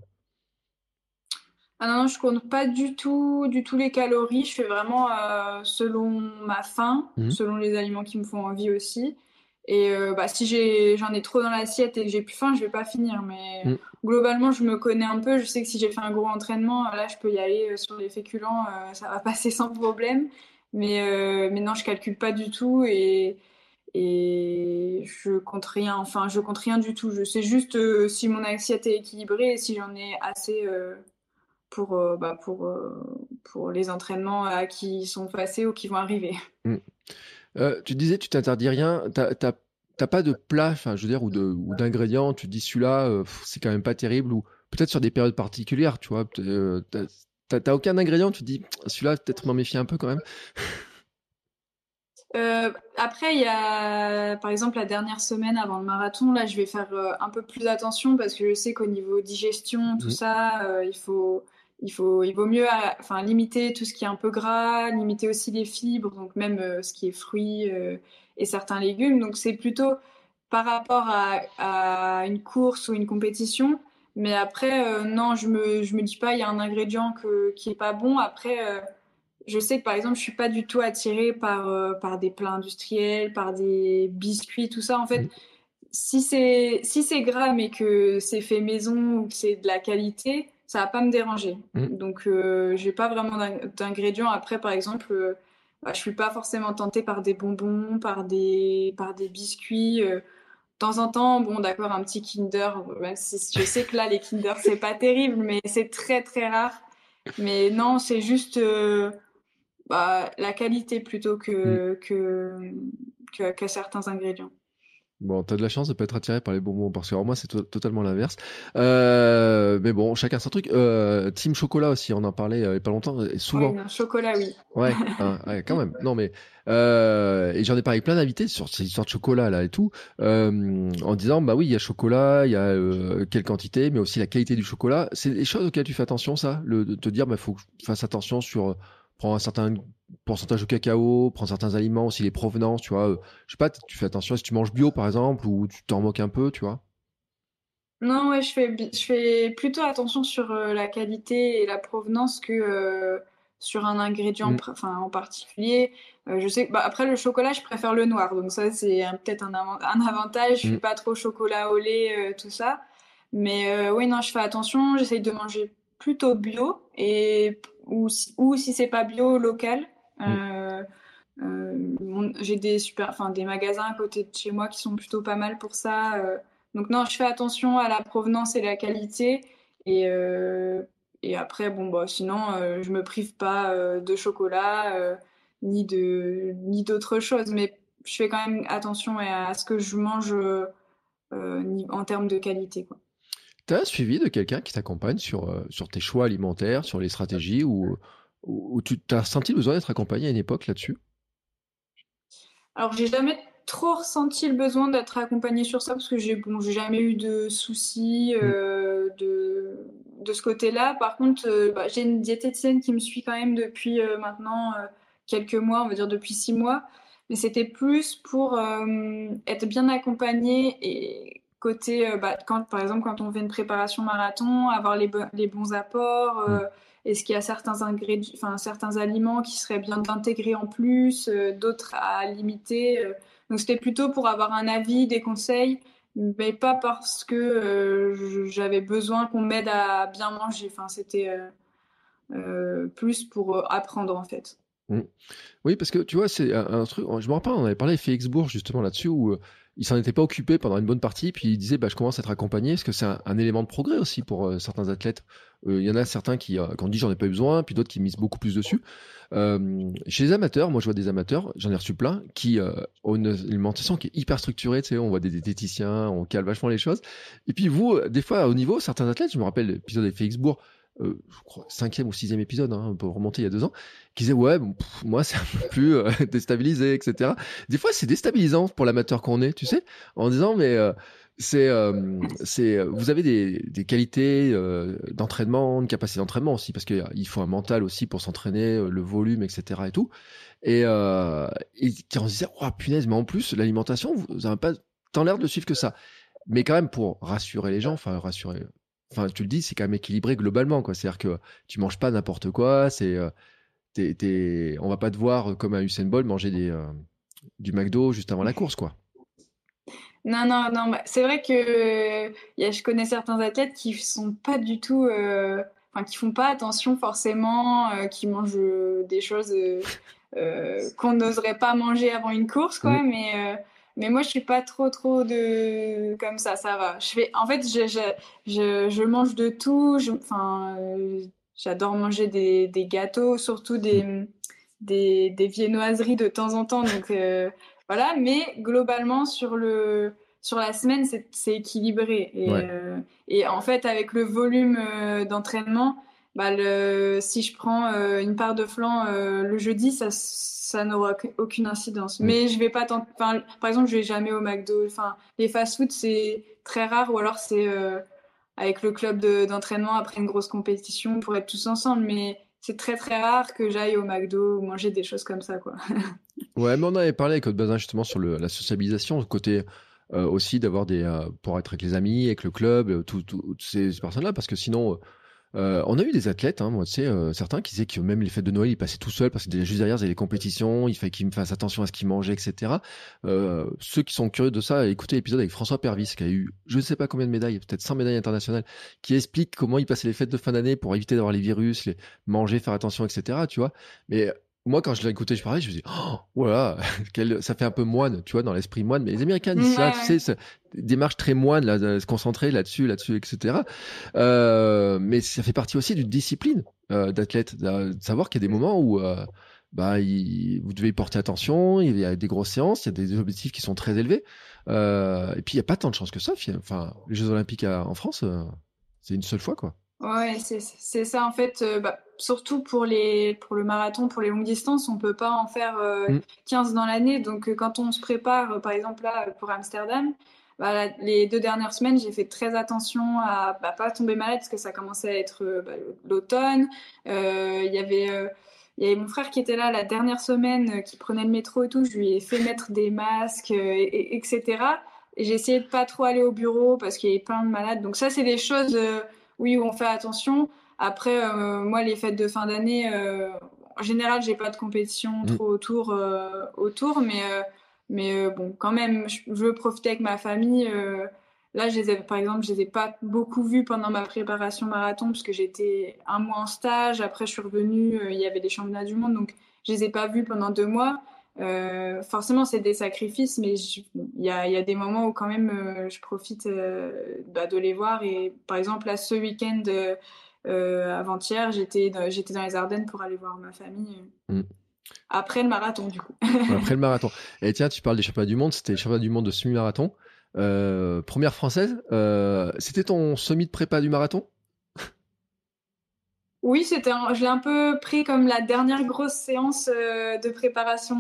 Ah non, je compte pas du tout, du tout les calories. Je fais vraiment euh, selon ma faim, mmh. selon les aliments qui me font envie aussi. Et euh, bah, si j'en ai, trop dans l'assiette et que j'ai plus faim, je vais pas finir. Mais mmh. globalement, je me connais un peu. Je sais que si j'ai fait un gros entraînement, là, je peux y aller euh, sur les féculents, ça va passer sans problème. Mais, mais non, je calcule pas du tout. Et, et je compte rien, enfin je compte rien du tout. Je sais juste euh, si mon assiette est équilibrée et si j'en ai assez euh, pour, euh, bah, pour, pour les entraînements qui sont passés ou qui vont arriver. Mm. tu disais tu t'interdis rien, t'as pas de plat, je veux dire, ou d'ingrédients, tu dis celui-là c'est quand même pas terrible, ou peut-être sur des périodes particulières, tu vois, t'as aucun ingrédient, tu dis celui-là peut-être m'en méfier un peu quand même. Euh, après, il y a par exemple la dernière semaine avant le marathon. Là, je vais faire euh, un peu plus attention parce que je sais qu'au niveau digestion, tout ça, euh, il faut, il faut, il vaut mieux, enfin, limiter tout ce qui est un peu gras, limiter aussi les fibres, donc même ce qui est fruits et certains légumes. Donc c'est plutôt par rapport à, à, une course ou une compétition. Mais après, non, je me, je me dis pas, il y a un ingrédient que, qui est pas bon. Après je sais que par exemple, je suis pas du tout attirée par, euh, par des plats industriels, par des biscuits, tout ça. En fait, mm. si c'est si c'est gras mais que c'est fait maison ou que c'est de la qualité, ça va pas me déranger. Mm. Donc, euh, j'ai pas vraiment d'ingrédients. Après, par exemple, euh, bah, je suis pas forcément tentée par des bonbons, par des par des biscuits. temps en temps, bon, d'accord, un petit Kinder, même si je sais que là, les Kinder, c'est pas terrible, mais c'est très, très rare. Mais non, c'est juste euh, bah, la qualité plutôt que, mm. que, que, certains ingrédients. Bon, t'as de la chance de pas être attiré par les bonbons parce que moi c'est totalement l'inverse. Euh, mais bon, chacun son truc. Euh, team chocolat aussi, on en parlait il y a pas longtemps, et souvent. Oui, chocolat, oui. Ouais, hein, ouais, quand même. Non mais euh, et j'en ai parlé avec plein d'invités sur ces histoires de chocolat là et tout, euh, en disant bah oui il y a chocolat, il y a euh, quelle quantité, mais aussi la qualité du chocolat. C'est des choses auxquelles tu fais attention ça, le de te dire bah faut que je fasse attention sur prends un certain pourcentage de cacao, prends certains aliments, aussi les provenances, tu vois. Euh, je sais pas, tu fais attention si tu manges bio par exemple ou tu t'en moques un peu, tu vois. Non, ouais, je fais, je fais plutôt attention sur euh, la qualité et la provenance que euh, sur un ingrédient mm. enfin, en particulier. je sais bah, après le chocolat, je préfère le noir, donc ça c'est peut-être un, un, avantage. Je suis mm. pas trop chocolat au lait, tout ça. Mais oui, non, je fais attention. J'essaye de manger plutôt bio et ou si, ou si c'est pas bio local. Mm. Euh, euh, j'ai des super, enfin des magasins à côté de chez moi qui sont plutôt pas mal pour ça. Euh. donc non, je fais attention à la provenance et la qualité et et après bon bah sinon je me prive pas de chocolat ni de ni d'autres choses, mais je fais quand même attention à ce que je mange en termes de qualité quoi. Tu as suivi de quelqu'un qui t'accompagne sur, euh, sur tes choix alimentaires, sur les stratégies, ou, ou, tu as senti le besoin d'être accompagné à une époque là-dessus? Alors, j'ai jamais trop ressenti le besoin d'être accompagné sur ça parce que j'ai bon, jamais eu de soucis mmh. euh, de, de ce côté-là. Par contre, euh, bah, j'ai une diététicienne qui me suit quand même depuis maintenant quelques mois, on va dire depuis six mois. Mais c'était plus pour être bien accompagnée et côté, euh, bah, quand, par exemple, quand on fait une préparation marathon, avoir les, les bons apports, euh, mm. est-ce qu'il y a certains, ingrédients, enfin, certains aliments qui seraient bien d'intégrer en plus, euh, d'autres à limiter. donc c'était plutôt pour avoir un avis, des conseils, mais pas parce que j'avais besoin qu'on m'aide à bien manger. Enfin, c'était plus pour apprendre en fait. Mm. Oui, parce que tu vois, c'est un, truc. Je me rappelle, on avait parlé avec Félix Bourg justement là-dessus où il s'en était pas occupé pendant une bonne partie, puis il disait bah, je commence à être accompagné, parce que c'est un, élément de progrès aussi pour euh, certains athlètes? Euh, il y en a certains qui, euh, quand on dit j'en ai pas eu besoin, puis d'autres qui misent beaucoup plus dessus. chez les amateurs, moi je vois des amateurs, j'en ai reçu plein, qui ont une alimentation qui est hyper structurée, on voit des diététiciens, on cale vachement les choses. Et puis vous, des fois au niveau, certains athlètes, je me rappelle l'épisode avec Félix Bourg, euh, je crois, cinquième ou sixième épisode, hein, pour remonter il y a deux ans, qui disait ouais, moi c'est un peu plus euh, déstabilisé, etc. Des fois c'est déstabilisant pour l'amateur qu'on est, tu sais, en disant mais euh, c'est c'est vous avez des, des qualités d'entraînement, une capacité d'entraînement aussi parce qu'il faut un mental aussi pour s'entraîner, le volume, etc. et tout. Et, et qui se disait oh punaise, mais en plus l'alimentation, vous n'avez pas tant l'air de suivre que ça. Mais quand même pour rassurer les gens, enfin rassurer enfin, tu le dis, c'est quand même équilibré globalement, quoi. C'est-à-dire que tu manges pas n'importe quoi. C'est, euh, t'es, on va pas te voir euh, comme un Usain Bolt manger des, euh, du McDo juste avant la course, quoi. Non, non, non. Bah, c'est vrai que y a, je connais certains athlètes qui sont pas du tout, enfin, qui font pas attention forcément, qui mangent des choses qu'on n'oserait pas manger avant une course, quoi. Mmh. Mais mais moi, je suis pas trop, trop de comme ça. Ça va. Je fais. En fait, je, je, je, je mange de tout. Enfin, euh, j'adore manger des, des, gâteaux, surtout des, des, des, viennoiseries de temps en temps. Donc euh, voilà. Mais globalement, sur le sur la semaine, c'est équilibré. Et, euh, et, en fait, avec le volume d'entraînement, bah le, si je prends une part de flan le jeudi, ça ça n'aura aucune incidence. Mm. Mais je vais pas tant. Enfin, par exemple, je vais jamais au McDo. Enfin, les fast-food, c'est très rare, ou alors c'est euh, avec le club d'entraînement après une grosse compétition pour être tous ensemble. Mais c'est très très rare que j'aille au McDo ou manger des choses comme ça, quoi. ouais, mais on avait parlé avec Bazin justement sur le, la sociabilisation, le côté. Euh, aussi d'avoir des euh, pour être avec les amis avec le club toutes ces personnes là parce que sinon euh, on a eu des athlètes, hein, moi, tu sais, euh, certains qui disaient que même les fêtes de Noël, ils passaient tout seuls parce que juste derrière, il y avait les compétitions, il fallait qu'ils fassent attention à ce qu'ils mangeaient, etc. Euh, ceux qui sont curieux de ça, écoutez l'épisode avec François Pervis, qui a eu je ne sais pas combien de médailles, peut-être 100 médailles internationales, qui explique comment il passait les fêtes de fin d'année pour éviter d'avoir les virus, les manger, faire attention, etc. Tu vois. Mais moi, quand je l'ai écouté, je parlais, je me dis, oh, voilà, ça fait un peu moine, tu vois, dans l'esprit moine. Mais les Américains disent ça, tu sais, démarche très moine, là, de se concentrer là-dessus, là-dessus, etc. Euh, mais ça fait partie aussi d'une discipline euh, d'athlète, de savoir qu'il y a des moments où euh, bah, vous devez y porter attention, il y a des grosses séances, il y a des objectifs qui sont très élevés. et puis, il n'y a pas tant de chance que ça. Enfin, les Jeux Olympiques en France, c'est une seule fois, quoi. Ouais, c'est ça en fait. Bah, surtout pour, les, pour le marathon, pour les longues distances, on peut pas en faire 15 mm. dans l'année. Donc quand on se prépare, par exemple là pour Amsterdam, bah, les deux dernières semaines, j'ai fait très attention à bah, pas tomber malade parce que ça commençait à être bah, l'automne. Il y avait il y avait mon frère qui était là la dernière semaine, qui prenait le métro et tout. Je lui ai fait mettre des masques, et, etc. Et j'ai essayé de pas trop aller au bureau parce qu'il y avait plein de malades. Donc ça, c'est des choses, oui, où on fait attention. Après, euh, moi, les fêtes de fin d'année, euh, en général, j'ai pas de compétition mm. trop autour, euh, autour mais, mais bon, quand même, je veux profiter avec ma famille. Là, je les par exemple, je les ai pas beaucoup vus pendant ma préparation marathon parce que j'étais un mois en stage. Après, je suis revenue, il y avait les championnats du monde, donc je les ai pas vus pendant deux mois. Forcément, c'est des sacrifices, mais il y, a, y, a, des moments où quand même je profite bah, de les voir. Et par exemple, là, ce week-end, euh, avant-hier, j'étais dans, j'étais dans les Ardennes pour aller voir ma famille. Mm. Après le marathon, du coup. Après le marathon. Et tiens, tu parles des championnats du monde, c'était les championnats du monde de semi-marathon. Euh, première française, euh, c'était ton semi de prépa du marathon? Oui, c'était je l'ai un peu pris comme la dernière grosse séance de préparation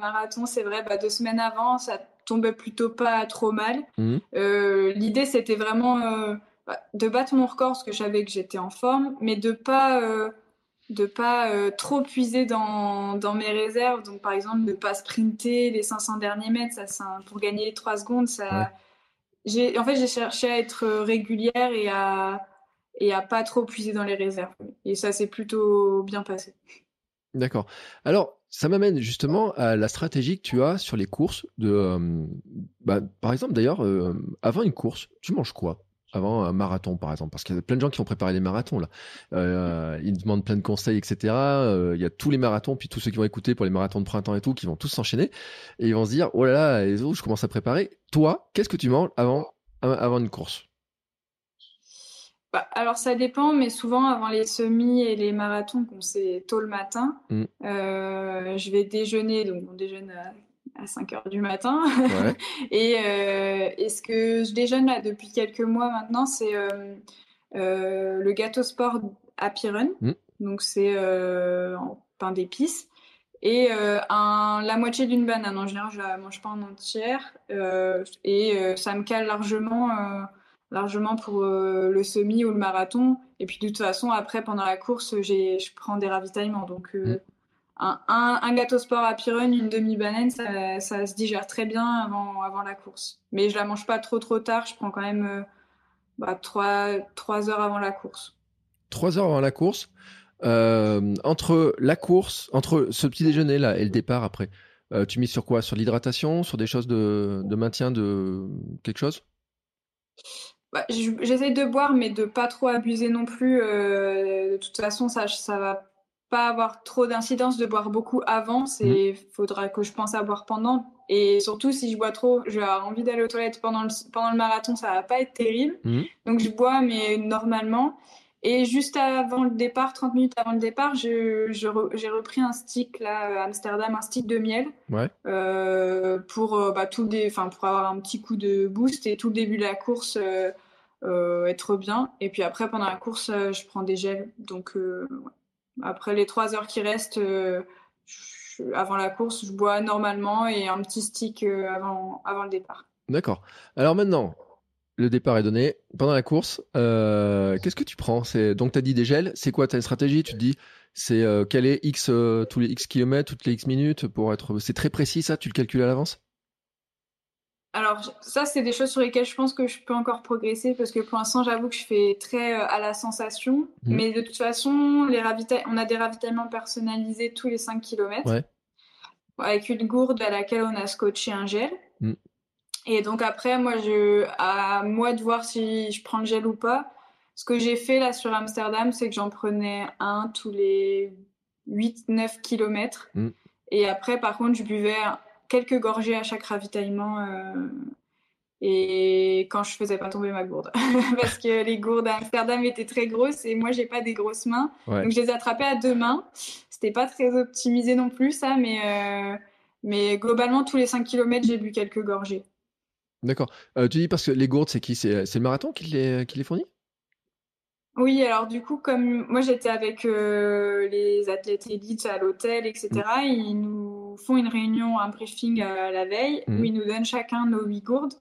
marathon. C'est vrai, bah, deux semaines avant, ça tombait plutôt pas trop mal. Mm. L'idée, c'était vraiment bah, de battre mon record parce que je savais que j'étais en forme, mais de pas euh, de pas euh, trop puiser dans, dans, mes réserves. Donc par exemple, de pas sprinter les 500 derniers mètres, ça, ça pour gagner les 3 secondes, ça. En fait j'ai cherché à être régulière et à et à pas trop puiser dans les réserves. Et ça s'est plutôt bien passé. D'accord. Alors, ça m'amène justement à la stratégie que tu as sur les courses. De, euh, bah, par exemple, d'ailleurs, avant une course, tu manges quoi? Avant un marathon, par exemple, parce qu'il y a plein de gens qui ont préparé des marathons là. Euh, ils demandent plein de conseils, etc. Euh, il y a tous les marathons, puis tous ceux qui vont écouter pour les marathons de printemps et tout, qui vont tous s'enchaîner et ils vont se dire oh là là, les autres, je commence à préparer. Toi, qu'est-ce que tu manges avant une course? Bah, alors ça dépend, mais souvent avant les semis et les marathons, c'est tôt le matin, mmh. euh, je vais déjeuner, donc on déjeune à à 5 heures du matin. et, euh, et, ce que je déjeune là depuis quelques mois maintenant, c'est euh, le gâteau sport à Run. Mm. Donc c'est en pain d'épices. Et un, la moitié d'une banane. En général, je la mange pas en entière. et ça me cale largement, largement pour le semi ou le marathon. Et puis de toute façon, après, pendant la course, je prends des ravitaillements. Donc mm un, gâteau sport à Pyrone, une demi-banane, ça, se digère très bien avant, avant la course. Mais je la mange pas trop trop tard, je prends quand même euh, bah, 3, heures avant la course. 3 heures avant la course euh, Entre la course, entre ce petit déjeuner là et le départ après, euh, tu mises sur quoi? Sur l'hydratation? Sur des choses de, maintien de quelque chose? Bah, J'essaie de boire, mais de pas trop abuser non plus. de toute façon, ça, ça va pas avoir trop d'incidence de boire beaucoup avant. Il mmh. faudra que je pense à boire pendant. Et surtout, si je bois trop, je vais avoir envie d'aller aux toilettes pendant le, pendant le marathon, ça va pas être terrible. Mmh. Donc, je bois, mais normalement. Et juste avant le départ, 30 minutes avant le départ, j'ai je, repris un stick là, à Amsterdam, un stick de miel. Ouais. Euh, pour, euh, bah, tout des, pour avoir un petit coup de boost et tout le début de la course. Euh, être bien et puis après pendant la course je prends des gels donc après les trois heures qui restent avant la course, je bois normalement et un petit stick avant, avant le départ. D'accord. Alors maintenant, le départ est donné. Pendant la course, euh, qu'est-ce que tu prends? Donc, tu as dit des gels. C'est quoi ta stratégie? Tu te dis, c'est quel est X tous les X kilomètres, toutes les X minutes pour être. C'est très précis ça? Tu le calcules à l'avance? Alors ça, c'est des choses sur lesquelles je pense que je peux encore progresser parce que pour l'instant, j'avoue que je fais très euh, à la sensation. Mhm. Mais de toute façon, les on a des ravitaillements personnalisés tous les 5 km. Avec une gourde à laquelle on a scotché un gel. Mhm. Et donc après, moi, je, à moi de voir si je prends le gel ou pas. Ce que j'ai fait là sur Amsterdam, c'est que j'en prenais un tous les 8-9 km. Mm. Et après, par contre, je buvais quelques gorgées à chaque ravitaillement. Euh, et quand je faisais pas tomber ma gourde. Parce que les gourdes à Amsterdam étaient très grosses et moi, j'ai pas des grosses mains. Donc, je les attrapais à deux mains. C'était pas très optimisé non plus, ça, mais, euh, mais globalement, tous les 5 km, j'ai bu quelques gorgées. D'accord. Euh, tu dis parce que les gourdes, c'est qui? C'est le marathon qui les, qui les fournit? Oui, alors du coup, comme moi j'étais avec euh, les athlètes élites à l'hôtel, etc., mm. ils nous font une réunion, un briefing à la veille, où mm. ils nous donnent chacun nos huit gourdes.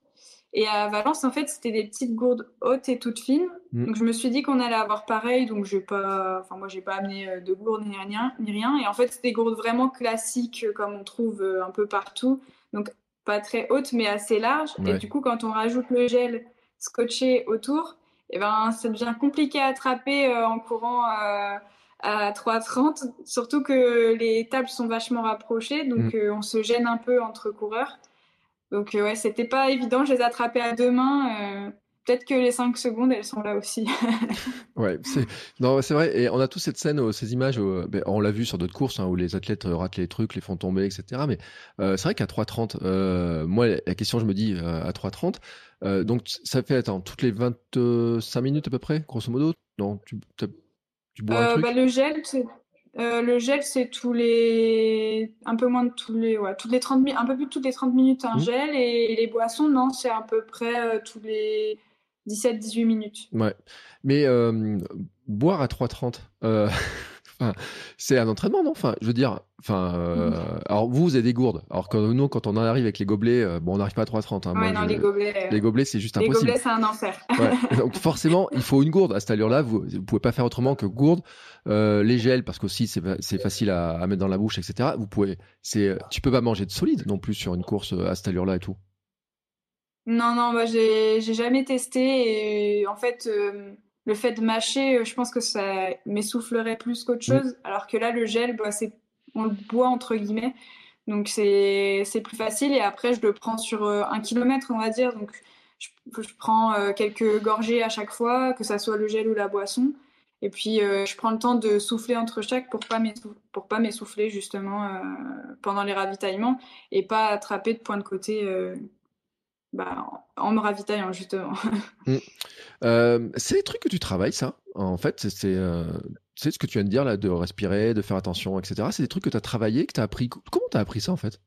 Et à Valence, en fait, c'était des petites gourdes hautes et toutes fines. Mm. Donc je me suis dit qu'on allait avoir pareil, donc je pas, enfin moi j'ai pas amené euh, de gourdes ni rien, ni rien. Et en fait, c'était des gourdes vraiment classiques, euh, comme on trouve un peu partout. Donc pas très hautes, mais assez larges. Et du coup, quand on rajoute le gel scotché autour, et eh ben, ça devient compliqué à attraper euh, en courant euh, à 3,30, surtout que les tables sont vachement rapprochées, donc mm. euh, on se gêne un peu entre coureurs. Donc ouais, c'était pas évident, je les attrapais à deux mains. Peut-être que les 5 secondes, elles sont là aussi. ouais, c'est non, c'est vrai. Et on a tous cette scène, ces images. Ben, on l'a vu sur d'autres courses hein, où les athlètes ratent les trucs, les font tomber, etc. Mais c'est vrai qu'à 3,30, moi, la question, je me dis à 3,30, euh, donc ça fait attends toutes les 25 minutes à peu près, grosso modo? Non, tu, tu bois un euh, truc? bah, le gel, c'est euh, le gel, c'est tous les un peu moins de tous les ouais, toutes les 30 un peu plus de toutes les 30 minutes un mmh. gel et, les boissons non, c'est à peu près tous les 17-18 minutes. Ouais. Mais boire à 3,30 c'est un entraînement, non? Enfin, je veux dire, enfin, euh, alors vous, vous avez des gourdes. Alors que nous, quand on arrive avec les gobelets, euh, bon, on n'arrive pas à 3,30. Hein. Ouais, non, les gobelets. Euh, les gobelets, c'est juste impossible. Les gobelets, c'est un enfer. Donc forcément, il faut une gourde. À cette allure-là, vous, ne pouvez pas faire autrement que gourde, les gels, parce qu'aussi c'est facile à, mettre dans la bouche, etc. Vous pouvez, c'est, tu peux pas manger de solide non plus sur une course à cette allure-là et tout. Non, non, moi j'ai jamais testé et en fait le fait de mâcher, euh, je pense que ça m'essoufflerait plus qu'autre mm. chose. Alors que là, le gel, bah, on le boit entre guillemets. Donc c'est plus facile. Et après, je le prends sur euh, un kilomètre, on va dire. Donc je, prends euh, quelques gorgées à chaque fois, que ça soit le gel ou la boisson. Et puis je prends le temps de souffler entre chaque pour pas pour pas m'essouffler justement pendant les ravitaillements et pas attraper de point de côté bah, en me ravitaillant justement. Mm. Euh, c'est des trucs que tu travailles, ça? En fait, euh, c'est ce que tu viens de dire là, de respirer, de faire attention, etc. C'est des trucs que tu as travaillé, que tu as appris. Comment tu as appris ça en fait?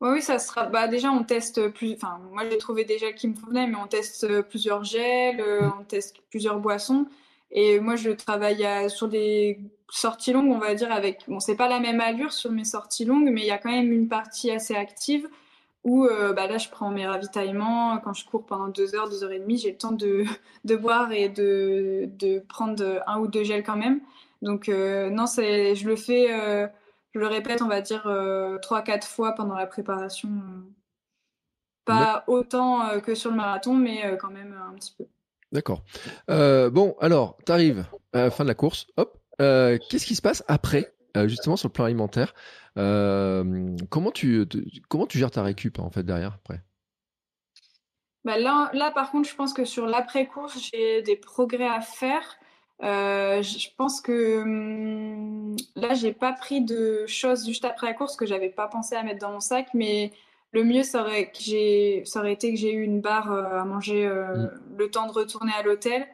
Oui, ça sera. Bah, déjà, on teste plus. Enfin, moi, j'ai trouvé gels qui me convenaient, mais on teste euh, plusieurs gels, mm. on teste plusieurs boissons. Et moi, je travaille sur des sorties longues, on va dire, avec. Bon, c'est pas la même allure sur mes sorties longues, mais il y a quand même une partie assez active où euh, bah là, je prends mes ravitaillements. Quand je cours pendant deux heures, deux heures et demie, j'ai le temps de, de boire et de, de, prendre un ou deux gels quand même. Donc, euh, non, je le fais, euh, je le répète, on va dire, trois, quatre fois pendant la préparation. Pas autant que sur le marathon, mais quand même un petit peu. D'accord. bon, alors, tu arrives à la fin de la course. Hop. Qu'est-ce qui se passe après euh, justement sur le plan alimentaire, euh, comment, tu, comment tu gères ta récup en fait derrière après? Bah là, là, par contre, je pense que sur l'après-course, j'ai des progrès à faire. Euh, je pense que hum, là, j'ai pas pris de choses juste après la course que j'avais pas pensé à mettre dans mon sac, mais le mieux, ça aurait, que ça aurait été que j'ai eu une barre à manger mmh. le temps de retourner à l'hôtel.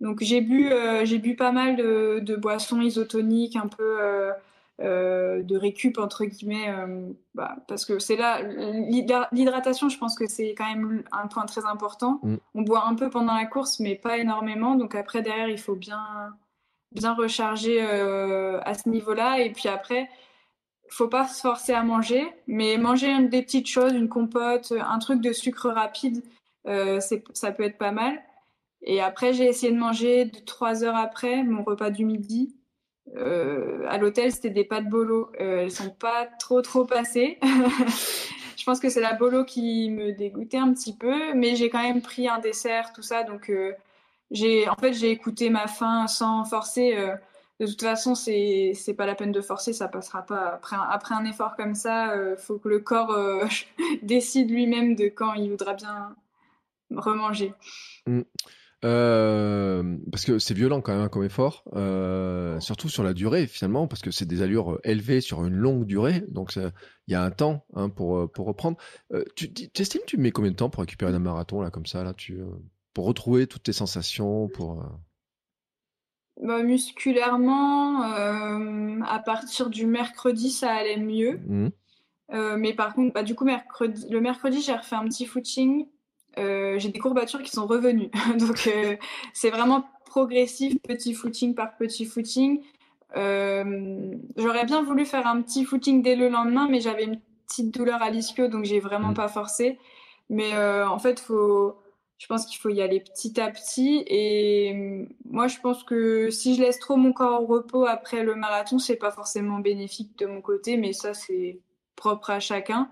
Donc j'ai bu, euh, j'ai bu pas mal de, boissons isotoniques, un peu euh, euh, de récup entre guillemets, bah, parce que c'est là l'hydratation. Je pense que c'est quand même un point très important. Mm. On boit un peu pendant la course, mais pas énormément. Donc après derrière, il faut bien bien recharger à ce niveau-là. Et puis après, faut pas se forcer à manger, mais manger des petites choses, une compote, un truc de sucre rapide, ça peut être pas mal. Et après, j'ai essayé de manger trois heures après mon repas du midi. Euh, à l'hôtel, c'était des pâtes bolo. Euh, elles sont pas trop trop passées. je pense que c'est la bolo qui me dégoûtait un petit peu, mais j'ai quand même pris un dessert, tout ça. Donc, euh, j'ai, en fait, j'ai écouté ma faim sans forcer. Euh, de toute façon, c'est c'est pas la peine de forcer, ça passera pas. Après un, après un effort comme ça, il faut que le corps décide lui-même de quand il voudra bien remanger. Mmh. Euh, parce que c'est violent quand même comme effort, euh, surtout sur la durée finalement, parce que c'est des allures euh, élevées sur une longue durée, donc il y a un temps hein, pour, pour reprendre. tu, tu estimes tu mets combien de temps pour récupérer un marathon là comme ça là, tu, pour retrouver toutes tes sensations, pour bah, musculairement, à partir du mercredi, ça allait mieux. Mmh. mais par contre, bah, du coup, mercredi, le mercredi, j'ai refait un petit footing euh, j'ai des courbatures qui sont revenues. Donc, euh, c'est vraiment progressif, petit footing par petit footing. Euh, j'aurais bien voulu faire un petit footing dès le lendemain, mais j'avais une petite douleur à l'ischio, donc j'ai vraiment mm. pas forcé. Mais en fait, faut, je pense qu'il faut y aller petit à petit. Et moi, je pense que si je laisse trop mon corps au repos après le marathon, c'est pas forcément bénéfique de mon côté, mais ça, c'est propre à chacun.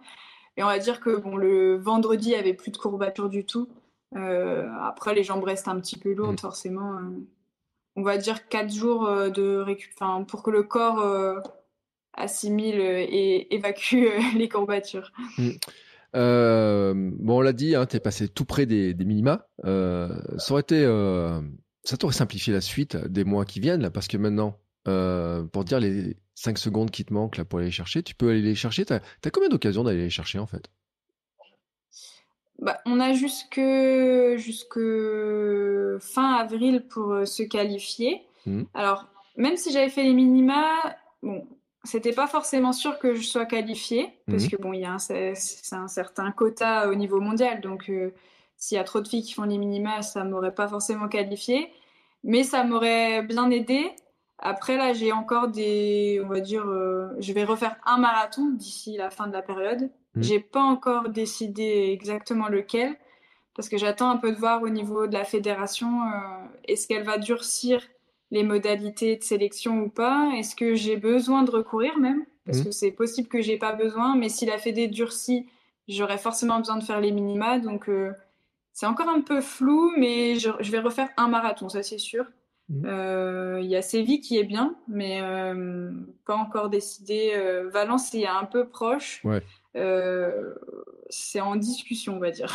Et on va dire que bon, le vendredi, il n'y avait plus de courbatures du tout. Euh, après, les jambes restent un petit peu lourdes, mm. forcément. Euh. on va dire 4 jours euh, de récup pour que le corps assimile et évacue les courbatures. Mm. bon, on l'a dit, hein, tu es passé tout près des, des minima. ça aurait été, ça t'aurait simplifié la suite des mois qui viennent, là, parce que maintenant, pour dire les 5 secondes qui te manquent là, pour aller les chercher, tu peux aller les chercher. Tu as, combien d'occasions d'aller les chercher en fait? Bah, On a jusque, jusque fin avril pour euh, se qualifier. Mmh. Alors, même si j'avais fait les minima, bon, c'était pas forcément sûr que je sois qualifiée, parce mmh. que bon, il y a un, c'est, un certain quota au niveau mondial, donc euh, s'il y a trop de filles qui font les minima, ça m'aurait pas forcément qualifiée, mais ça m'aurait bien aidé après, là, j'ai encore des, on va dire, euh, je vais refaire un marathon d'ici la fin de la période. Je mmh. J'ai pas encore décidé exactement lequel, parce que j'attends un peu de voir au niveau de la fédération, euh, est-ce qu'elle va durcir les modalités de sélection ou pas? Est-ce que j'ai besoin de recourir même? Parce mmh. que c'est possible que j'ai pas besoin, mais si la fédé durcit, j'aurais forcément besoin de faire les minima, donc euh, c'est encore un peu flou, mais je, je vais refaire un marathon, ça c'est sûr. Mmh. Euh, il y a Séville qui est bien, mais euh, pas encore décidé. Euh, Valence, il y a un peu proche. c'est en discussion, on va dire.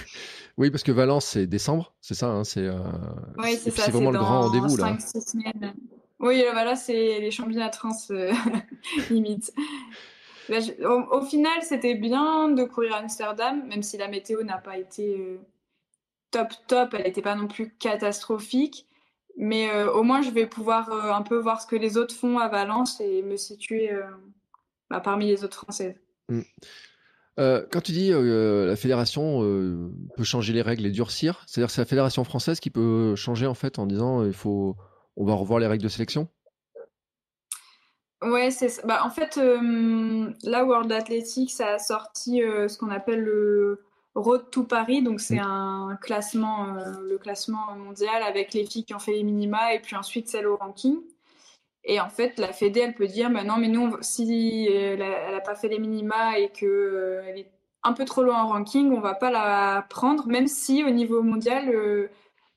oui, parce que Valence, c'est décembre, c'est ça hein, C'est c'est vraiment le grand rendez-vous là. Oui, voilà, c'est les championnats de France limite. au, final, c'était bien de courir à Amsterdam, même si la météo n'a pas été top top, elle n'était pas non plus catastrophique. Mais euh, au moins, je vais pouvoir euh, un peu voir ce que les autres font à Valence et me situer euh, bah, parmi les autres Françaises. Mmh. quand tu dis la fédération peut changer les règles et durcir, c'est-à-dire c'est la fédération française qui peut changer en fait en disant il faut on va revoir les règles de sélection? Ouais, c'est bah, en fait là World Athletics a sorti ce qu'on appelle le Road to Paris, donc c'est mm. un classement, euh, le classement mondial avec les filles qui ont fait les minima et puis ensuite celle au ranking. Et en fait, la Fédé, elle peut dire, bah non, mais nous, si elle n'a pas fait les minima et qu'elle euh, elle est un peu trop loin en ranking, on va pas la prendre, même si au niveau mondial, euh,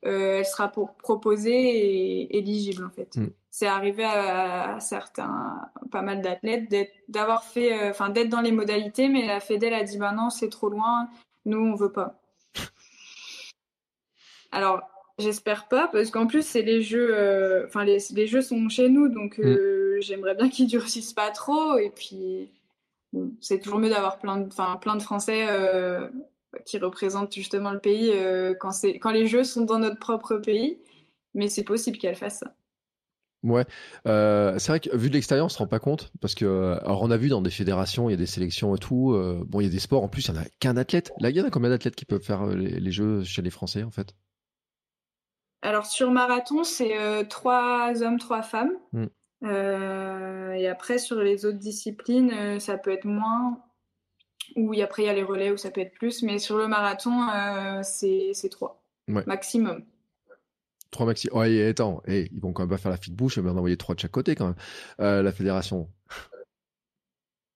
elle sera proposée et éligible en fait. Mm. C'est arrivé à, certains, pas mal d'athlètes, d'avoir fait, enfin d'être dans les modalités, mais la Fédé, elle a dit, bah non, c'est trop loin, nous, on veut pas. Alors, j'espère pas, parce qu'en plus, c'est les jeux. Euh, enfin, les, jeux sont chez nous, donc euh, mm. j'aimerais bien qu'ils durcissent pas trop. Et puis, c'est toujours mieux d'avoir plein de, plein de Français euh, qui représentent justement le pays quand, quand les jeux sont dans notre propre pays. Mais c'est possible qu'elle fasse ça. Ouais, euh, c'est vrai que vu de l'extérieur, on se rend pas compte parce que euh, alors on a vu dans des fédérations, il y a des sélections et tout. Euh, bon, il y a des sports en plus, il y en a qu'un athlète. Là, il y en a combien d'athlètes qui peuvent faire les, jeux chez les Français en fait? Alors sur marathon, c'est trois hommes, trois femmes. Hmm. et après sur les autres disciplines, ça peut être moins. Ou après il y a les relais où ça peut être plus, mais sur le marathon, c'est trois maximum. Trois maxi. Oh, attends, hey, ils vont quand même pas faire la fine bouche, ils vont en envoyer trois de chaque côté quand même. Euh, la fédération.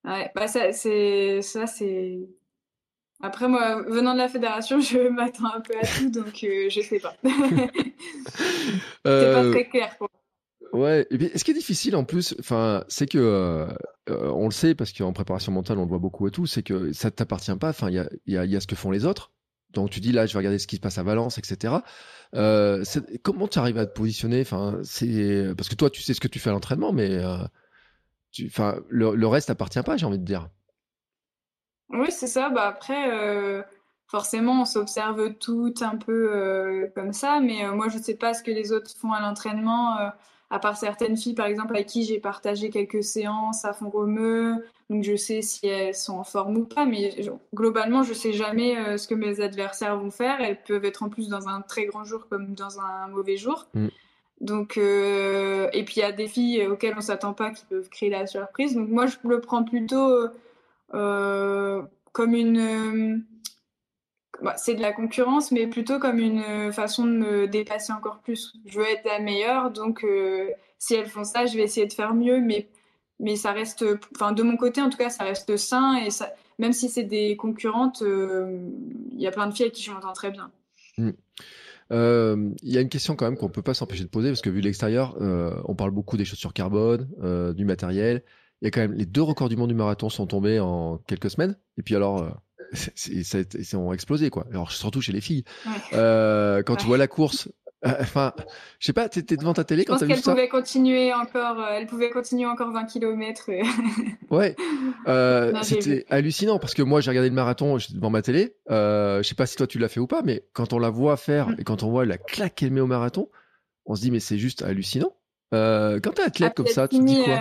Ouais, bah ça, c'est. Ça, c'est. Après, moi, venant de la fédération, je m'attends un peu à tout, donc euh, je sais pas. c'est pas très clair, quoi. Ouais, et puis ce qui est difficile en plus, enfin, c'est que euh, on le sait parce qu'en préparation mentale on le voit beaucoup et tout, c'est que ça t'appartient pas. Enfin, il y a, y, y a, ce que font les autres, donc tu dis là, je vais regarder ce qui se passe à Valence, etc. Euh, comment tu arrives à te positionner? Enfin, c'est parce que toi, tu sais ce que tu fais à l'entraînement, mais euh, le, reste appartient pas, j'ai envie de dire. Oui, c'est ça. Bah après, euh, forcément, on s'observe tout un peu comme ça, mais moi, je sais pas ce que les autres font à l'entraînement à part certaines filles, par exemple, avec qui j'ai partagé quelques séances à fond romeu, donc je sais si elles sont en forme ou pas, mais globalement, je sais jamais euh, ce que mes adversaires vont faire. Elles peuvent être en plus dans un très grand jour comme dans un mauvais jour. Mm. Donc, euh, et puis il y a des filles auxquelles on s'attend pas qui peuvent créer la surprise. Donc moi, je le prends plutôt euh, comme une bah, c'est de la concurrence, mais plutôt comme une euh, façon de me dépasser encore plus. Je veux être la meilleure, donc euh, si elles font ça, je vais essayer de faire mieux, mais, ça reste, enfin de mon côté en tout cas, ça reste sain, et même si c'est des concurrentes, euh, il y a plein de filles avec qui je m'entends très bien. Hmm. Il y a une question quand même qu'on peut pas s'empêcher de poser parce que vu l'extérieur, on parle beaucoup des chaussures carbone, du matériel. Il y a quand même les deux records du monde du marathon sont tombés en quelques semaines. Et puis alors, ils ont explosé quoi. Alors surtout chez les filles. Euh, quand tu vois la course, euh, enfin, je sais pas, t'étais devant ta télé quand t'as vu ça? pouvait continuer encore, euh, elle pouvait continuer encore 20 km. ouais, c'était hallucinant parce que moi j'ai regardé le marathon devant ma télé. je sais pas si toi tu l'as fait ou pas, mais quand on la voit faire mm. et quand on voit la claque qu'elle met au marathon, on se dit mais c'est juste hallucinant. quand t'es athlète ah, comme ça, tu te dis quoi?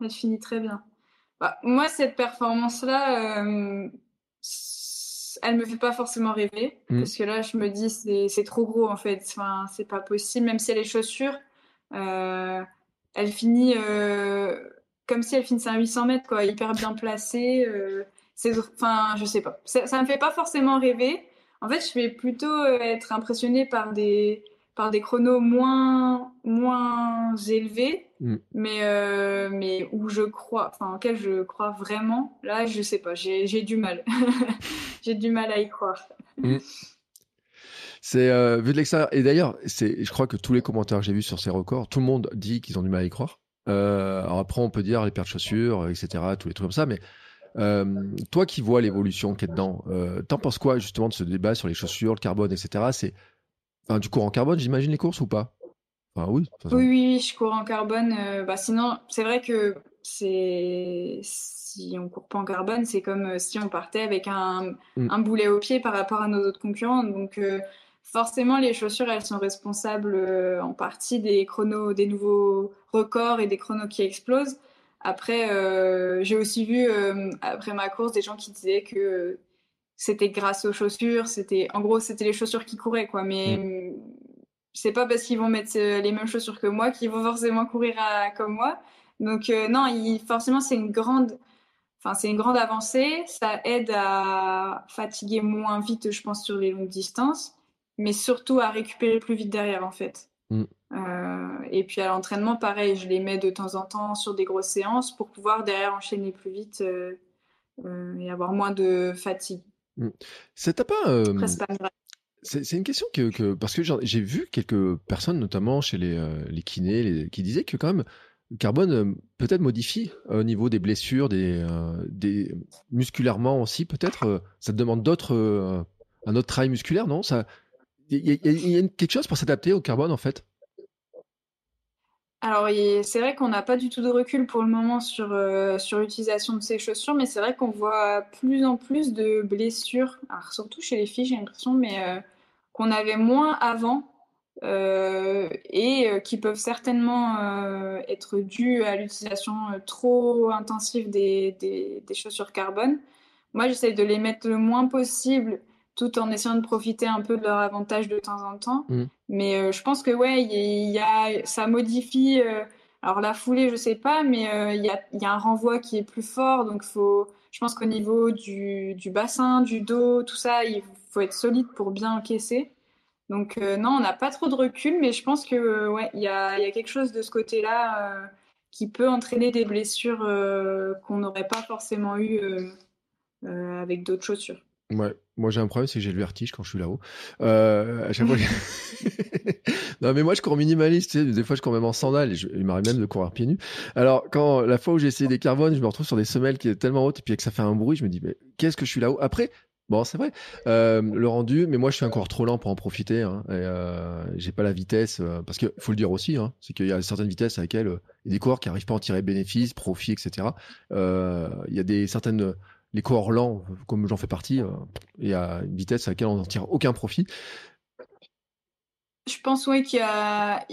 Elle finit très bien. Bah, moi, cette performance-là, elle me fait pas forcément rêver mm. parce que là je me dis c'est trop gros en fait. Enfin c'est pas possible même si elle est chaussure euh, elle finit euh, comme si elle finissait à 800 mètres quoi hyper bien placée euh, c'est enfin je sais pas. Ça, ça me fait pas forcément rêver. En fait je vais plutôt être impressionnée par des par des chronos moins, moins élevés, mm. mais, euh, mais où je crois, enfin, auquel je crois vraiment, là, je sais pas, j'ai du mal. j'ai du mal à y croire. Mm. C'est euh, vu de l'extérieur. Et d'ailleurs, c'est, je crois que tous les commentaires que j'ai vus sur ces records, tout le monde dit qu'ils ont du mal à y croire. Euh, alors après, on peut dire les paires de chaussures, etc., tous les trucs comme ça, mais toi qui vois l'évolution qui est dedans, t'en penses quoi justement de ce débat sur les chaussures, le carbone, etc. C'est du cours en carbone, j'imagine les courses ou pas? Enfin, oui, oui, oui, je cours en carbone. Euh, bah, sinon, c'est vrai que c'est si on court pas en carbone, c'est comme euh, si on partait avec un, mm. un, boulet au pied par rapport à nos autres concurrents. Donc euh, forcément, les chaussures, elles sont responsables en partie des chronos, des nouveaux records et des chronos qui explosent. Après, j'ai aussi vu après ma course des gens qui disaient que c'était grâce aux chaussures, c'était en gros c'était les chaussures qui couraient quoi, mais mm. c'est pas parce qu'ils vont mettre euh, les mêmes chaussures que moi qu'ils vont forcément courir comme moi. Donc euh, non, forcément c'est une grande enfin c'est une grande avancée, ça aide à fatiguer moins vite je pense sur les longues distances, mais surtout à récupérer plus vite derrière en fait. Mm. Euh, et puis à l'entraînement, pareil, je les mets de temps en temps sur des grosses séances pour pouvoir derrière enchaîner plus vite et avoir moins de fatigue. Mmh. C'est pas. c'est une question que, parce que j'ai vu quelques personnes, notamment chez les, les kinés, qui disaient que quand même le carbone peut-être modifie au niveau des blessures, des, des musculairement aussi peut-être. ça te demande d'autres un autre travail musculaire, non? Ça, il y, a quelque chose pour s'adapter au carbone en fait? Alors, c'est vrai qu'on n'a pas du tout de recul pour le moment sur, euh, sur l'utilisation de ces chaussures, mais c'est vrai qu'on voit plus en plus de blessures, surtout chez les filles, j'ai l'impression, mais euh, qu'on avait moins avant euh, et qui peuvent certainement être dues à l'utilisation trop intensive des, des, des, chaussures carbone. Moi, j'essaie de les mettre le moins possible tout en essayant de profiter un peu de leur avantage de temps en temps. Mm. Mais euh, je pense que ouais, il y, a, ça modifie. Euh, alors la foulée, je sais pas, mais euh, il y, a, y, a, un renvoi qui est plus fort, donc faut. Je pense qu'au niveau du, du, bassin, du dos, tout ça, il faut être solide pour bien encaisser. Donc non, on n'a pas trop de recul, mais je pense que ouais, il y a, y a, quelque chose de ce côté-là qui peut entraîner des blessures qu'on n'aurait pas forcément eu avec d'autres chaussures. Ouais, moi j'ai un problème, c'est que j'ai le vertige quand je suis là-haut. Euh, à chaque fois, non mais moi je cours minimaliste, tu sais, des fois je cours même en sandales, et il m'arrive même de courir pieds nus. Alors quand la fois où j'ai essayé des carbones, je me retrouve sur des semelles qui est tellement hautes et puis que ça fait un bruit, je me dis mais qu'est-ce que je suis là-haut? Après, Bon, c'est vrai. Euh, le rendu, mais moi je suis encore trop lent pour en profiter. Hein, et euh, j'ai pas la vitesse euh, parce qu'il faut le dire aussi, hein, c'est qu'il y a certaines vitesses à lesquelles euh, il y a des coureurs qui arrivent pas à en tirer bénéfice, profit, etc. Il y a des certaines les coureurs lents, comme j'en fais partie, il y a une vitesse à laquelle on n'en tire aucun profit. Je pense oui qu'il y a,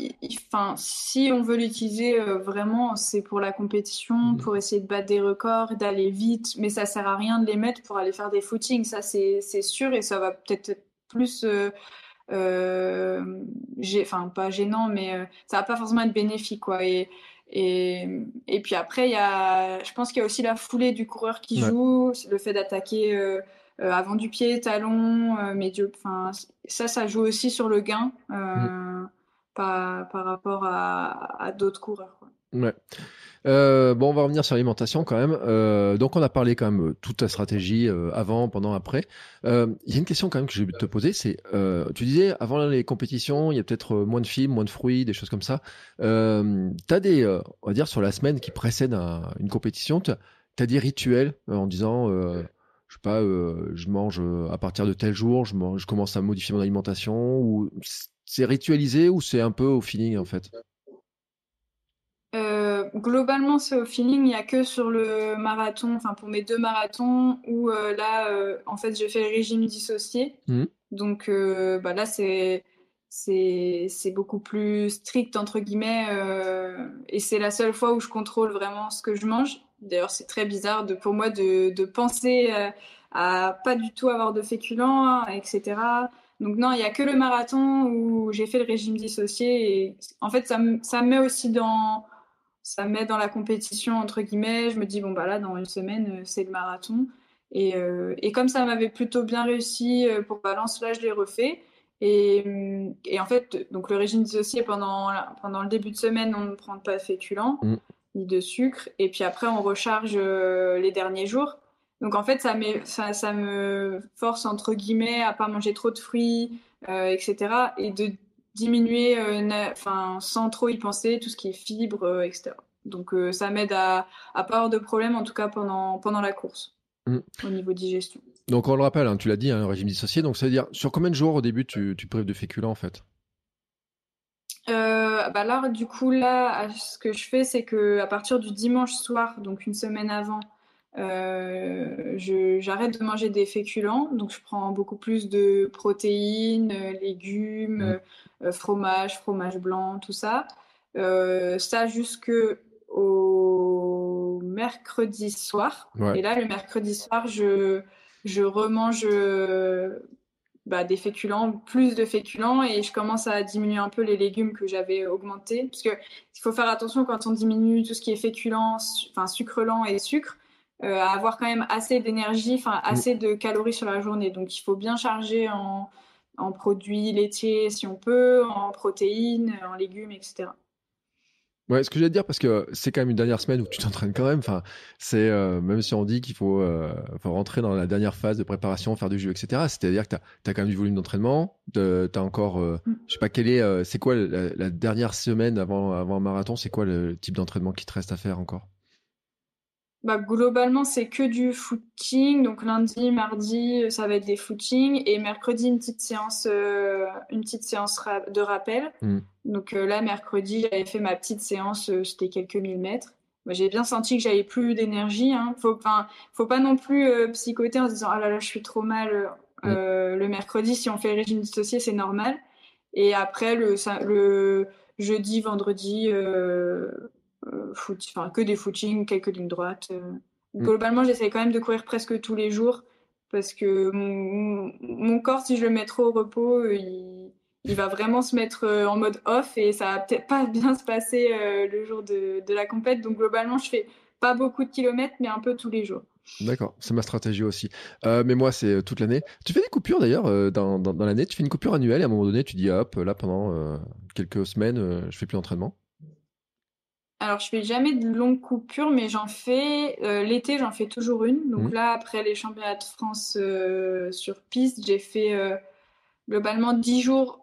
enfin, si on veut l'utiliser euh, vraiment, c'est pour la compétition, mmh. pour essayer de battre des records, d'aller vite, mais ça sert à rien de les mettre pour aller faire des footings, ça c'est sûr et ça va peut-être plus, euh, euh enfin pas gênant, mais euh, ça va pas forcément être bénéfique quoi. Et, et, et puis après il y a, je pense qu'il y a aussi la foulée du coureur qui joue, le fait d'attaquer euh, avant du pied, talon, euh, médio. Ça, ça joue aussi sur le gain euh, mm. par, par, rapport à, à d'autres coureurs. Quoi. Ouais. Euh, bon, on va revenir sur l'alimentation quand même. Euh, donc, on a parlé quand même toute ta stratégie euh, avant, pendant, après. Il y a une question quand même que je vais te poser, c'est, tu disais avant les compétitions, il y a peut-être moins de films, moins de fruits, des choses comme ça. t'as des, on va dire sur la semaine qui précède une compétition, t'as as des rituels en disant je sais pas, euh, je mange euh, à partir de tel jour, je, je commence à modifier mon alimentation, ou c'est ritualisé ou c'est un peu au feeling en fait? Euh, globalement, c'est au feeling. Il n'y a que sur le marathon, enfin pour mes deux marathons, où là, en fait, je fais le régime dissocié. Mmh. Donc bah, là, c'est c'est beaucoup plus strict entre guillemets, et c'est la seule fois où je contrôle vraiment ce que je mange. D'ailleurs, c'est très bizarre de, pour moi de, de penser euh, à pas du tout avoir de féculents, etc. Donc non, il n'y a que le marathon où j'ai fait le régime dissocié. Et en fait, ça, ça me met aussi dans, ça met dans la compétition, entre guillemets. Je me dis, bon, bah là, dans une semaine, euh, c'est le marathon. Et, euh, et comme ça m'avait plutôt bien réussi pour Valence, là, je l'ai refait. Et, et, en fait, donc le régime dissocié, pendant, pendant le début de semaine, on ne prend pas de féculents. Mm ni de sucre. Et puis après, on recharge euh, les derniers jours. Donc en fait, ça, ça, ça, me force, entre guillemets, à pas manger trop de fruits, euh, etc. Et de diminuer, euh, enfin, sans trop y penser, tout ce qui est fibres, etc. Donc ça m'aide à, à pas avoir de problème, en tout cas pendant, pendant la course, mmh. au niveau digestion. Donc on le rappelle, hein, tu l'as dit, un hein, régime dissocié. Donc ça veut dire, sur combien de jours au début tu, tu prives de féculents en fait? Euh, bah là, du coup, là, ce que je fais, c'est que à partir du dimanche soir, donc une semaine avant, euh, j'arrête de manger des féculents. Donc, je prends beaucoup plus de protéines, légumes, mmh. euh, fromage, fromage blanc, tout ça. Euh, ça jusque au mercredi soir. Et là, le mercredi soir, je, je remange bah, des féculents, plus de féculents, et je commence à diminuer un peu les légumes que j'avais augmentés. Parce que il faut faire attention quand on diminue tout ce qui est féculent, enfin sucre lent et sucre, euh, à avoir quand même assez d'énergie, enfin mm. assez de calories sur la journée. Donc il faut bien charger en, en produits laitiers si on peut, en protéines, en légumes, etc. Ouais, ce que te dire, parce que c'est quand même une dernière semaine où tu t'entraînes quand même. Enfin, c'est euh, même si on dit qu'il faut, euh, faut, rentrer dans la dernière phase de préparation, faire du jeu, etc. C'est-à-dire que tu as, quand même du volume d'entraînement. Tu as encore, euh, mm. je sais pas quelle est, c'est quoi la, dernière semaine avant, avant un marathon? C'est quoi le type d'entraînement qui te reste à faire encore? Bah, globalement, c'est que du footing. Donc lundi, mardi, ça va être des footings. Et mercredi, une petite séance, une petite séance de rappel. Mm. Donc euh, là, mercredi, j'avais fait ma petite séance, euh, c'était quelques millimètres. J'ai bien senti que j'avais plus d'énergie. Hein. Faut, faut pas non plus euh, psychoter en se disant ah là là, je suis trop mal. le mercredi, si on fait le régime dissocié, c'est normal. Et après, le, le jeudi, vendredi, foot, que des footings, quelques lignes droites. Mm. Globalement, j'essaie quand même de courir presque tous les jours parce que mon, mon corps, si je le mets trop au repos, il il va vraiment se mettre euh, en mode off et ça va peut-être pas bien se passer euh, le jour de, la compète. Donc globalement, je fais pas beaucoup de kilomètres, mais un peu tous les jours. D'accord, c'est ma stratégie aussi. Euh, mais moi, c'est toute l'année. Tu fais des coupures d'ailleurs dans, dans, l'année? Tu fais une coupure annuelle et à un moment donné, tu dis hop, là pendant quelques semaines, je fais plus d'entraînement? Alors, je fais jamais de longues coupures, mais j'en fais l'été, j'en fais toujours une. Donc mmh. là, après les championnats de France sur piste, j'ai fait globalement 10 jours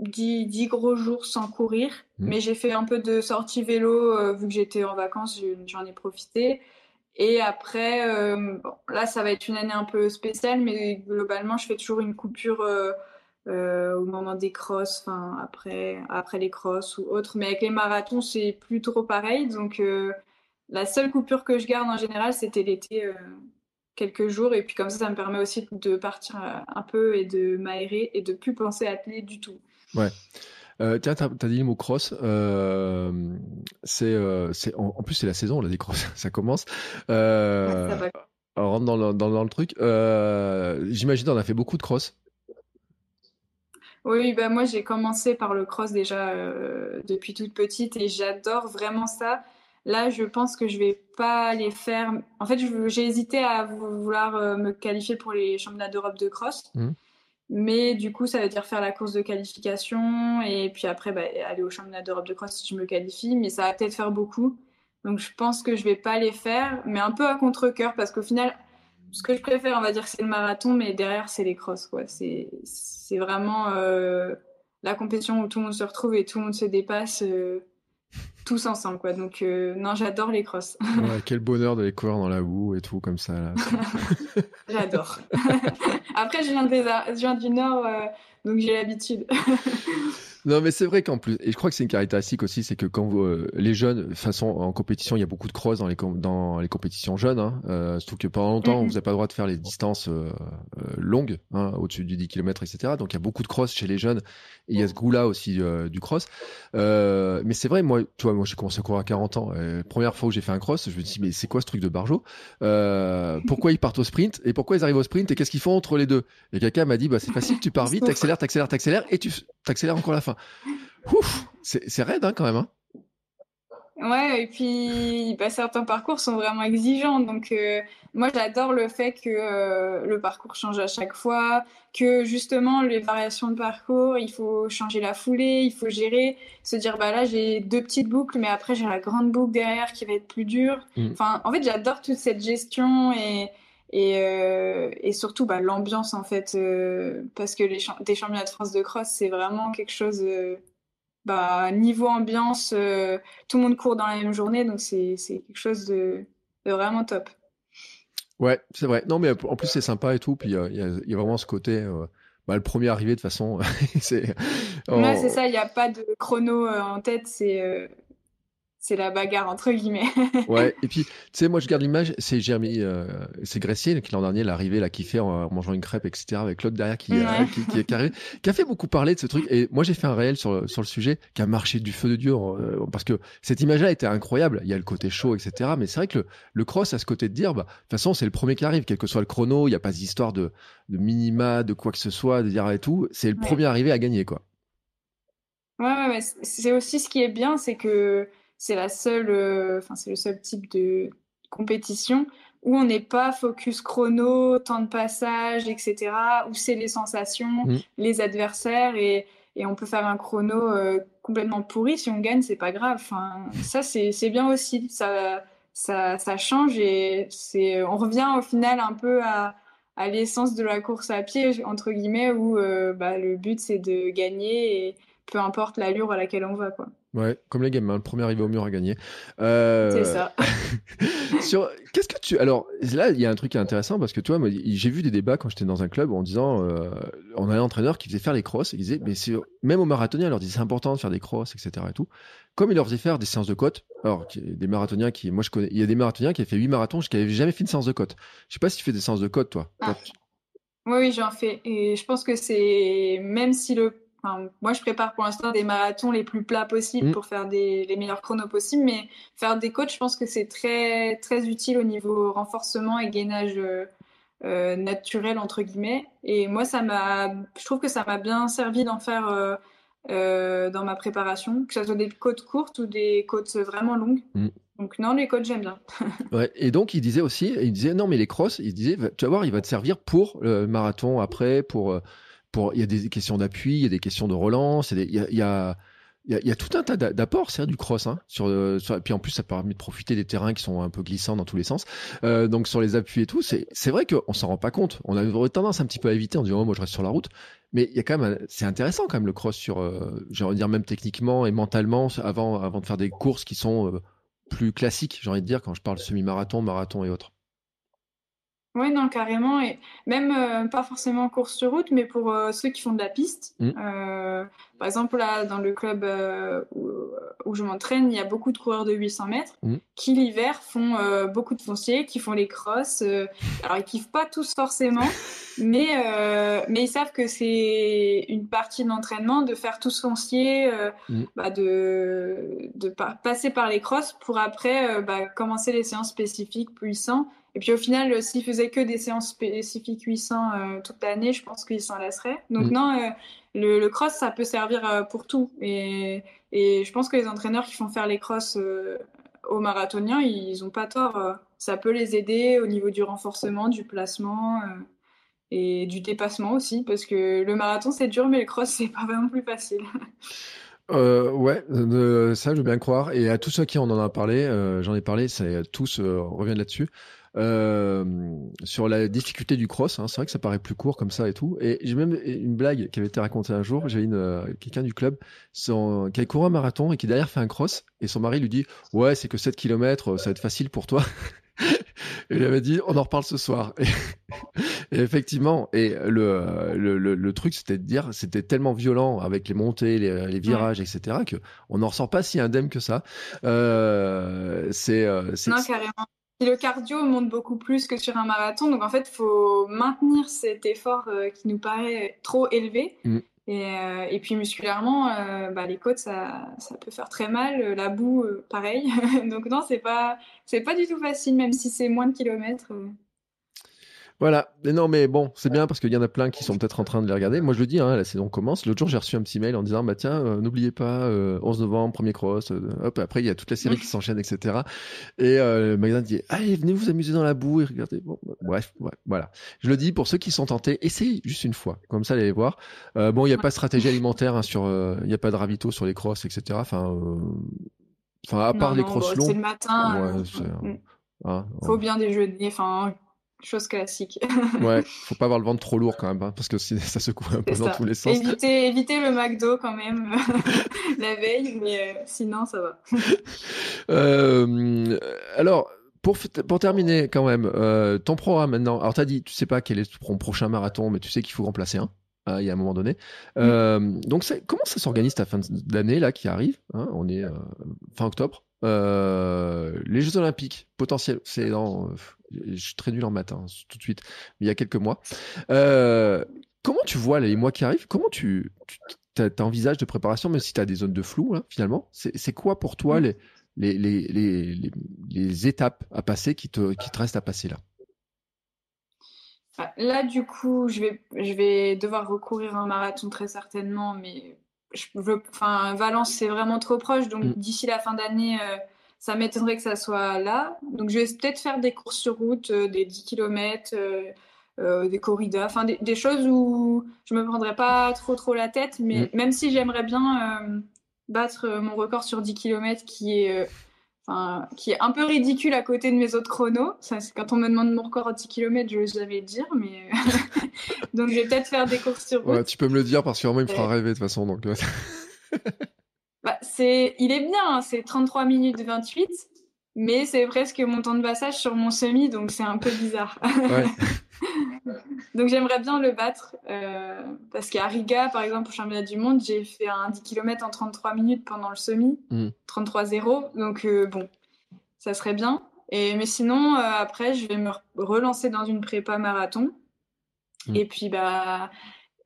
10, gros jours sans courir, mmh. mais j'ai fait un peu de sortie vélo euh, vu que j'étais en vacances, j'en ai profité. Et après, bon, là, ça va être une année un peu spéciale, mais globalement, je fais toujours une coupure au moment des crosses, enfin après, après les crosses ou autres. Mais avec les marathons, c'est plus trop pareil. Donc, la seule coupure que je garde en général, c'était l'été quelques jours. Et puis comme ça, ça me permet aussi de partir euh, un peu et de m'aérer et de plus penser à atteler du tout. Ouais. Euh, tiens, tu as, dit le mot cross. Euh, c'est, en, plus, c'est la saison, là, des cross. ça commence. ça va. On rentre dans le, dans, le truc. J'imagine on a fait beaucoup de cross. Oui, bah moi j'ai commencé par le cross déjà depuis toute petite et j'adore vraiment ça. Là, je pense que je vais pas les faire. En fait, j'ai hésité à vouloir euh, me qualifier pour les championnats d'Europe de cross. Mmh. Mais du coup, ça veut dire faire la course de qualification et puis après bah, aller au championnat d'Europe de cross si je me qualifie. Mais ça va peut-être faire beaucoup. Donc je pense que je vais pas les faire, mais un peu à contre-coeur parce qu'au final, ce que je préfère, on va dire, c'est le marathon, mais derrière, c'est les crosses. C'est vraiment euh, la compétition où tout le monde se retrouve et tout le monde se dépasse. Euh, tous ensemble quoi donc euh, non j'adore les crosses quel bonheur de les courir dans la boue et tout comme ça j'adore après je viens, je viens du nord donc j'ai l'habitude Non, mais c'est vrai qu'en plus, et je crois que c'est une caractéristique aussi, c'est que quand vous, euh, les jeunes, de façon en compétition, il y a beaucoup de cross dans les, dans les compétitions jeunes, hein, euh, surtout que pendant longtemps, mm-hmm. vous n'avez pas le droit de faire les distances euh, longues, hein, au-dessus du 10 km, etc. Donc il y a beaucoup de cross chez les jeunes, et il y a ce goût-là aussi du cross. mais c'est vrai, moi, toi, moi j'ai commencé à courir à 40 ans. première fois où j'ai fait un cross, je me dis, mais c'est quoi ce truc de barjo? Pourquoi ils partent au sprint? Et pourquoi ils arrivent au sprint? Et qu'est-ce qu'ils font entre les deux? Et quelqu'un m'a dit, bah, c'est facile, tu pars vite, t'accélères, t'accélères, t'accélères, et tu t'accélères encore la fin c'est raide hein, quand même. Hein. Ouais, et puis bah, certains parcours sont vraiment exigeants. Donc, euh, moi, j'adore le fait que euh, le parcours change à chaque fois, que justement, les variations de parcours, il faut changer la foulée, il faut gérer, se dire, bah là, j'ai deux petites boucles, mais après, j'ai la grande boucle derrière qui va être plus dure. Mm. Enfin, en fait, j'adore toute cette gestion et, et, euh, et surtout bah, l'ambiance, en fait, parce que les des championnats de France de cross, c'est vraiment quelque chose bah, niveau ambiance, euh, tout le monde court dans la même journée, donc c'est quelque chose de, vraiment top. Ouais, c'est vrai. Non, mais en plus, c'est sympa et tout. Puis il y, y, a vraiment ce côté. Euh, bah, le premier arrivé, de toute façon, c'est. Ouais, c'est ça, il n'y a pas de chrono euh, en tête, c'est c'est la bagarre entre guillemets. ouais, et puis tu sais, moi je garde l'image, c'est Jérémy, euh, c'est Gressier qui l'an dernier l'arrivée là qui fait en, mangeant une crêpe etc avec l'autre derrière qui, euh, qui, qui, qui, arrivé, qui a fait beaucoup parler de ce truc. Et moi j'ai fait un réel sur sur le sujet qui a marché du feu de dieu euh, parce que cette image-là était incroyable. Il y a le côté chaud etc. Mais c'est vrai que le, le, cross a ce côté de dire, bah de toute façon c'est le premier qui arrive, quel que soit le chrono, il n'y a pas d'histoire de, de minima, de quoi que ce soit, de dire et tout. C'est le premier arrivé à gagner quoi. Ouais, ouais, ouais. c'est aussi ce qui est bien, c'est que c'est la seule, euh, enfin c'est le seul type de compétition où on n'est pas focus chrono, temps de passage, etc. Où c'est les sensations, mm. les adversaires et, et, on peut faire un chrono euh, complètement pourri. Si on gagne, c'est pas grave. Enfin, ça c'est bien aussi. Ça, ça, ça change et c'est on revient au final un peu à, à l'essence de la course à pied entre guillemets où euh, bah, le but c'est de gagner et peu importe l'allure à laquelle on va quoi. Ouais, comme les gamins, le premier arrivé au mur a gagné. Euh... C'est ça. sur qu'est-ce que tu alors là il y a un truc intéressant parce que toi j'ai vu des débats quand j'étais dans un club en disant euh, on avait un entraîneur qui faisait faire les crosses et il disait mais c'est même aux marathoniens il leur disait c'est important de faire des crosses etc et tout comme il leur faisait faire des séances de côte alors des marathoniens qui moi je connais il y a des marathoniens qui avaient fait 8 marathons qui n'avaient jamais fait une séance de côte je sais pas si tu fais des séances de côte toi ah. oui, oui j'en fais et je pense que c'est même si le moi, je prépare pour l'instant des marathons les plus plats possibles mm. pour faire des, les meilleurs chronos possibles, mais faire des côtes, je pense que c'est très, très utile au niveau renforcement et gainage euh, euh, naturel, entre guillemets. Et moi, ça m'a, je trouve que ça m'a bien servi d'en faire euh, dans ma préparation, que ce soit des côtes courtes ou des côtes vraiment longues. Mm. Donc non, les côtes, j'aime bien. ouais, et donc, il disait aussi, il disait, non, mais les crosses, il disait, tu vas voir, il va te servir pour le marathon après, pour il y a des questions d'appui, il y a des questions de relance, il y a, y a, il y a, tout un tas d'apports, c'est du cross. Hein, sur, sur, puis en plus, ça permet de profiter des terrains qui sont un peu glissants dans tous les sens. Euh, donc sur les appuis et tout, c'est vrai qu'on s'en rend pas compte. On a tendance un petit peu à éviter en disant oh, moi je reste sur la route. Mais il y a quand même, c'est intéressant quand même le cross sur, euh, j'ai envie de dire même techniquement et mentalement avant, avant de faire des courses qui sont euh, plus classique, j'ai envie de dire, quand je parle semi-marathon, marathon et autres. Oui, non, carrément. Et même euh, pas forcément course sur route, mais pour euh, ceux qui font de la piste. Mm. Euh, par exemple, là, dans le club où, je m'entraîne, il y a beaucoup de coureurs de 800 mètres mm. qui, l'hiver, font beaucoup de fonciers, qui font les crosses. alors, ils kiffent pas tous forcément, mais, mais ils savent que c'est une partie de l'entraînement de faire tout ce foncier, mm. bah, de, de passer par les crosses pour après bah, commencer les séances spécifiques puissantes et puis au final, euh, s'ils faisaient que des séances spécifiques 800 euh, toute l'année, je pense qu'ils s'en lasseraient. Donc mm. non, euh, le, cross, ça peut servir pour tout. Et, et, je pense que les entraîneurs qui font faire les crosses aux marathoniens, ils n'ont pas tort. ça peut les aider au niveau du renforcement, du placement et du dépassement aussi, parce que le marathon c'est dur, mais le cross c'est pas vraiment plus facile. Euh, ouais, ça je veux bien croire. Et à tous ceux qui en en a parlé, j'en ai parlé, ça, tous reviennent là-dessus. Euh, sur la difficulté du cross. Hein. C'est vrai que ça paraît plus court comme ça et tout. Et j'ai même une blague qui avait été racontée un jour. J'ai une euh, quelqu'un du club son, qui a couru un marathon et qui derrière fait un cross. Et son mari lui dit Ouais, c'est que 7 km, ça va être facile pour toi. et il avait dit On en reparle ce soir. Et, effectivement, et le, le, le, truc, c'était de dire c'était tellement violent avec les montées, les, les virages, etc., que on n'en ressort pas si indemne que ça. Euh, c'est, non, carrément le cardio monte beaucoup plus que sur un marathon. Donc en fait, il faut maintenir cet effort euh, qui nous paraît trop élevé. Mm. Euh, et, puis musculairement, euh, bah, les côtes, ça, ça, peut faire très mal. La boue, pareil. Donc non, c'est pas, c'est pas du tout facile, même si c'est moins de kilomètres. Voilà, mais non, mais bon, c'est bien parce qu'il y en a plein qui sont peut-être en train de les regarder. Moi, je le dis, hein, la saison commence. L'autre jour, j'ai reçu un petit mail en disant, bah tiens, euh, n'oubliez pas, 11 euh, novembre, premier cross. Euh, hop, après, il y a toute la série qui s'enchaîne, etc. Et le magasin dit, allez, venez vous amuser dans la boue et regardez. Bon, bah, bref, voilà. Je le dis pour ceux qui sont tentés, essayez juste une fois, comme ça, allez voir. bon, il n'y a pas de stratégie alimentaire hein, sur, il n'y a pas de ravito sur les crosses, etc. Enfin, enfin, à part les crosses longs. C'est le matin. Ouais, mm. hein, faut bien déjeuner. Enfin, chose classique. ouais, faut pas avoir le ventre trop lourd quand même, hein, parce que ça secoue un peu dans tous les sens. Éviter, éviter le McDo quand même la veille, mais euh, sinon ça va. euh, alors, pour, pour terminer quand même, euh, ton programme maintenant, alors tu as dit, tu sais pas quel est ton prochain marathon, mais tu sais qu'il faut remplacer un. Hein, il y a un moment donné. Mm. Donc, comment ça s'organise ta fin d'année là qui arrive hein, On est fin octobre. les Jeux Olympiques, potentiel, c'est dans je suis très nul en matin, hein, tout de suite, mais il y a quelques mois. Euh, comment tu vois les mois qui arrivent Comment tu, tu envisages de préparation, même si tu as des zones de flou, hein, finalement? C'est quoi pour toi mm. les, les, les, les, étapes à passer qui te, qui te restent à passer là? Ah, Là, du coup, je vais, je vais devoir recourir à un marathon très certainement, mais je veux, enfin, Valence, c'est vraiment trop proche, donc mm. d'ici la fin d'année. Euh, ça m'étonnerait que ça soit là. Donc, je vais peut-être faire des courses sur route, euh, des 10 km, euh, euh, des corridas, enfin des, choses où je me prendrais pas trop trop la tête, mais mm. même si j'aimerais bien battre mon record sur 10 km qui est, enfin, qui est un peu ridicule à côté de mes autres chronos. Ça, quand on me demande mon record à 10 km, je vais jamais le dire, mais donc je vais peut-être faire des courses sur route. Ouais, tu peux me le dire parce que vraiment il me fera rêver de toute façon. Donc... Bah, c'est, il est bien, hein, c'est 33 minutes 28, mais c'est presque mon temps de passage sur mon semi, donc c'est un peu bizarre. donc j'aimerais bien le battre, euh, parce qu'à Riga, par exemple, au championnat du monde, j'ai fait un 10 km en 33 minutes pendant le semi, 33-0, mm. donc euh, bon, ça serait bien. Et, mais sinon, euh, après, je vais me relancer dans une prépa marathon. Mm. Et puis, bah,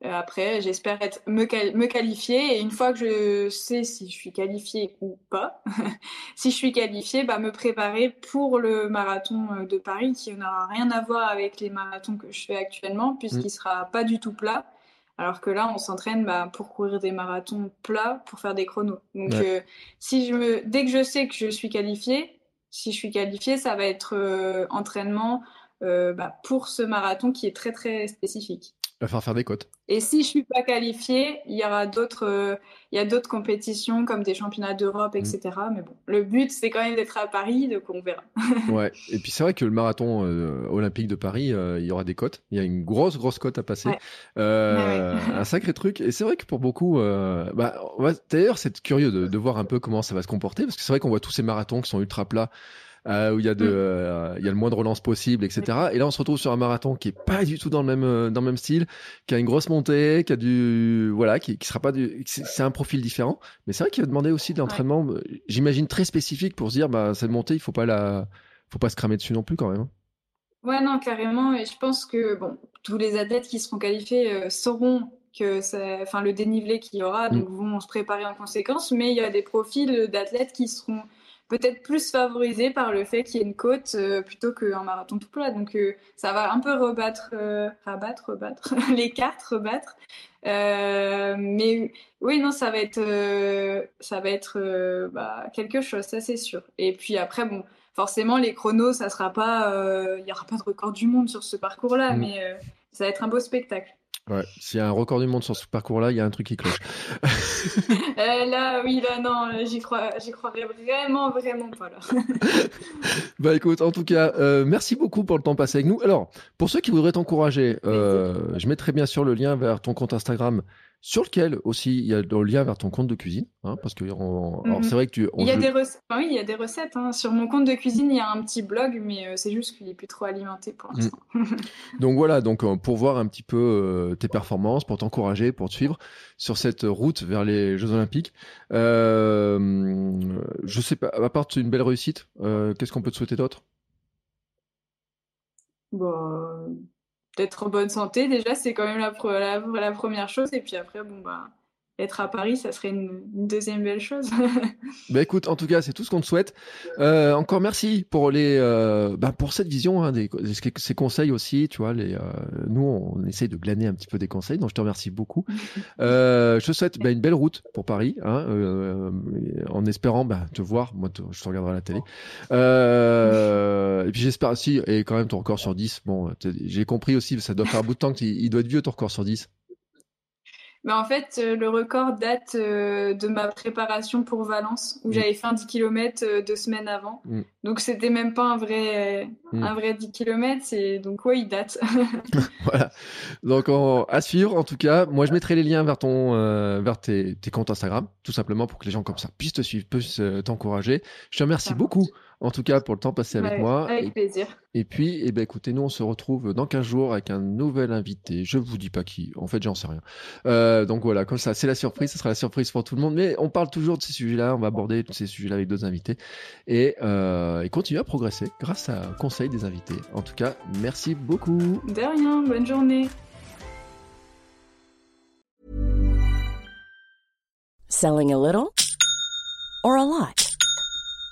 après, j'espère être me, me, qualifier et une fois que je sais si je suis qualifiée ou pas, si je suis qualifiée, bah, me préparer pour le marathon euh, de Paris qui n'aura rien à voir avec les marathons que je fais actuellement puisqu'il mmh. sera pas du tout plat. Alors que là, on s'entraîne bah, pour courir des marathons plats pour faire des chronos. Donc, euh, si je me, dès que je sais que je suis qualifiée, si je suis qualifiée, ça va être entraînement bah, pour ce marathon qui est très très spécifique. Il va falloir faire des cotes. Et si je suis pas qualifiée, il y aura d'autres, euh, il y a d'autres compétitions comme des championnats d'Europe, etc. Mm. Mais bon, le but c'est quand même d'être à Paris, donc on verra. ouais. Et puis c'est vrai que le marathon euh, olympique de Paris, euh, il y aura des cotes. Il y a une grosse grosse cote à passer. un sacré truc. Et c'est vrai que pour beaucoup, bah, d'ailleurs c'est curieux de, de voir un peu comment ça va se comporter parce que c'est vrai qu'on voit tous ces marathons qui sont ultra plats. Euh, où il y a de, mm. euh, il y a le moins de relance possible, etc. Et là, on se retrouve sur un marathon qui est pas du tout dans le même, euh, dans le même style, qui a une grosse montée, qui a du, voilà, qui, qui sera pas du, c'est un profil différent. Mais c'est vrai qu'il va demander aussi de l'entraînement, j'imagine très spécifique pour se dire, bah cette montée, il faut pas la, faut pas se cramer dessus non plus quand même. Hein. Ouais, non, carrément. Et je pense que bon, tous les athlètes qui seront qualifiés sauront que enfin, le dénivelé qu'il y aura, mm. donc vont se préparer en conséquence. Mais il y a des profils d'athlètes qui seront peut-être plus favorisé par le fait qu'il y ait une côte euh, plutôt qu'un marathon tout plat. Donc euh, ça va un peu rebattre, euh, rabattre, rebattre, les cartes, rebattre. mais oui, non, ça va être, ça va être bah, quelque chose, ça c'est sûr. Et puis après, bon, forcément, les chronos, ça sera pas, il n'y aura pas de record du monde sur ce parcours-là, mmh. mais ça va être un beau spectacle. Ouais, s'il y a un record du monde sur ce parcours-là, il y a un truc qui cloche. Euh, là, oui, là, non, j'y crois, j'y croirais vraiment, vraiment pas là. bah écoute, en tout cas, euh, merci beaucoup pour le temps passé avec nous. Alors, pour ceux qui voudraient t'encourager, euh, je mettrai bien sûr le lien vers ton compte Instagram sur lequel aussi il y a le lien vers ton compte de cuisine, hein, parce que mhm. c'est vrai que tu. Il y a des recettes. oui, il y a des recettes. Hein. Sur mon compte de cuisine, il y a un petit blog, mais euh, c'est juste qu'il est plus trop alimenté pour mm. l'instant. donc voilà, donc euh, pour voir un petit peu euh, tes performances, pour t'encourager, pour te suivre sur cette route vers les Jeux Olympiques. je sais pas, à part une belle réussite, qu'est-ce qu'on peut te souhaiter d'autre? Bon, d'être en bonne santé, déjà, c'est quand même la, la, la, première chose. Et puis après, bon, bah, être à Paris, ça serait une, deuxième belle chose. bah écoute, en tout cas, c'est tout ce qu'on te souhaite. Euh, encore merci pour les, euh, bah pour cette vision, hein, des, ces conseils aussi. Tu vois, les, euh, nous, on essaye de glaner un petit peu des conseils, donc je te remercie beaucoup. je te souhaite bah, une belle route pour Paris, hein, en espérant bah, te voir. Moi, je te regarderai à la télé. et puis j'espère aussi, et quand même ton record sur 10. Bon, j'ai compris aussi, ça doit faire un bout de temps qu'il doit être vieux ton record sur 10. Mais en fait, euh, le record date euh, de ma préparation pour Valence, où mm. j'avais fait un 10 km euh, deux semaines avant. Mm. Donc, c'était même pas un vrai, mm. un vrai 10 km. Et donc, ouais, il date. voilà. Donc, à suivre, en tout cas. Moi, je mettrai les liens vers, ton, vers tes, tes, comptes Instagram, tout simplement pour que les gens comme ça puissent te suivre, puissent t'encourager. Je te remercie beaucoup en tout cas pour le temps passé avec moi. Avec plaisir. Et puis, eh ben, écoutez, nous on se retrouve dans 15 jours avec un nouvel invité. Je vous dis pas qui, en fait j'en sais rien. Euh, donc voilà, comme ça, c'est la surprise, ce sera la surprise pour tout le monde. Mais on parle toujours de ces sujets-là, on va aborder tous ces sujets-là avec d'autres invités et, euh, et continuer à progresser grâce à conseil des invités. En tout cas, merci beaucoup. De rien, bonne journée. Selling a little or a lot?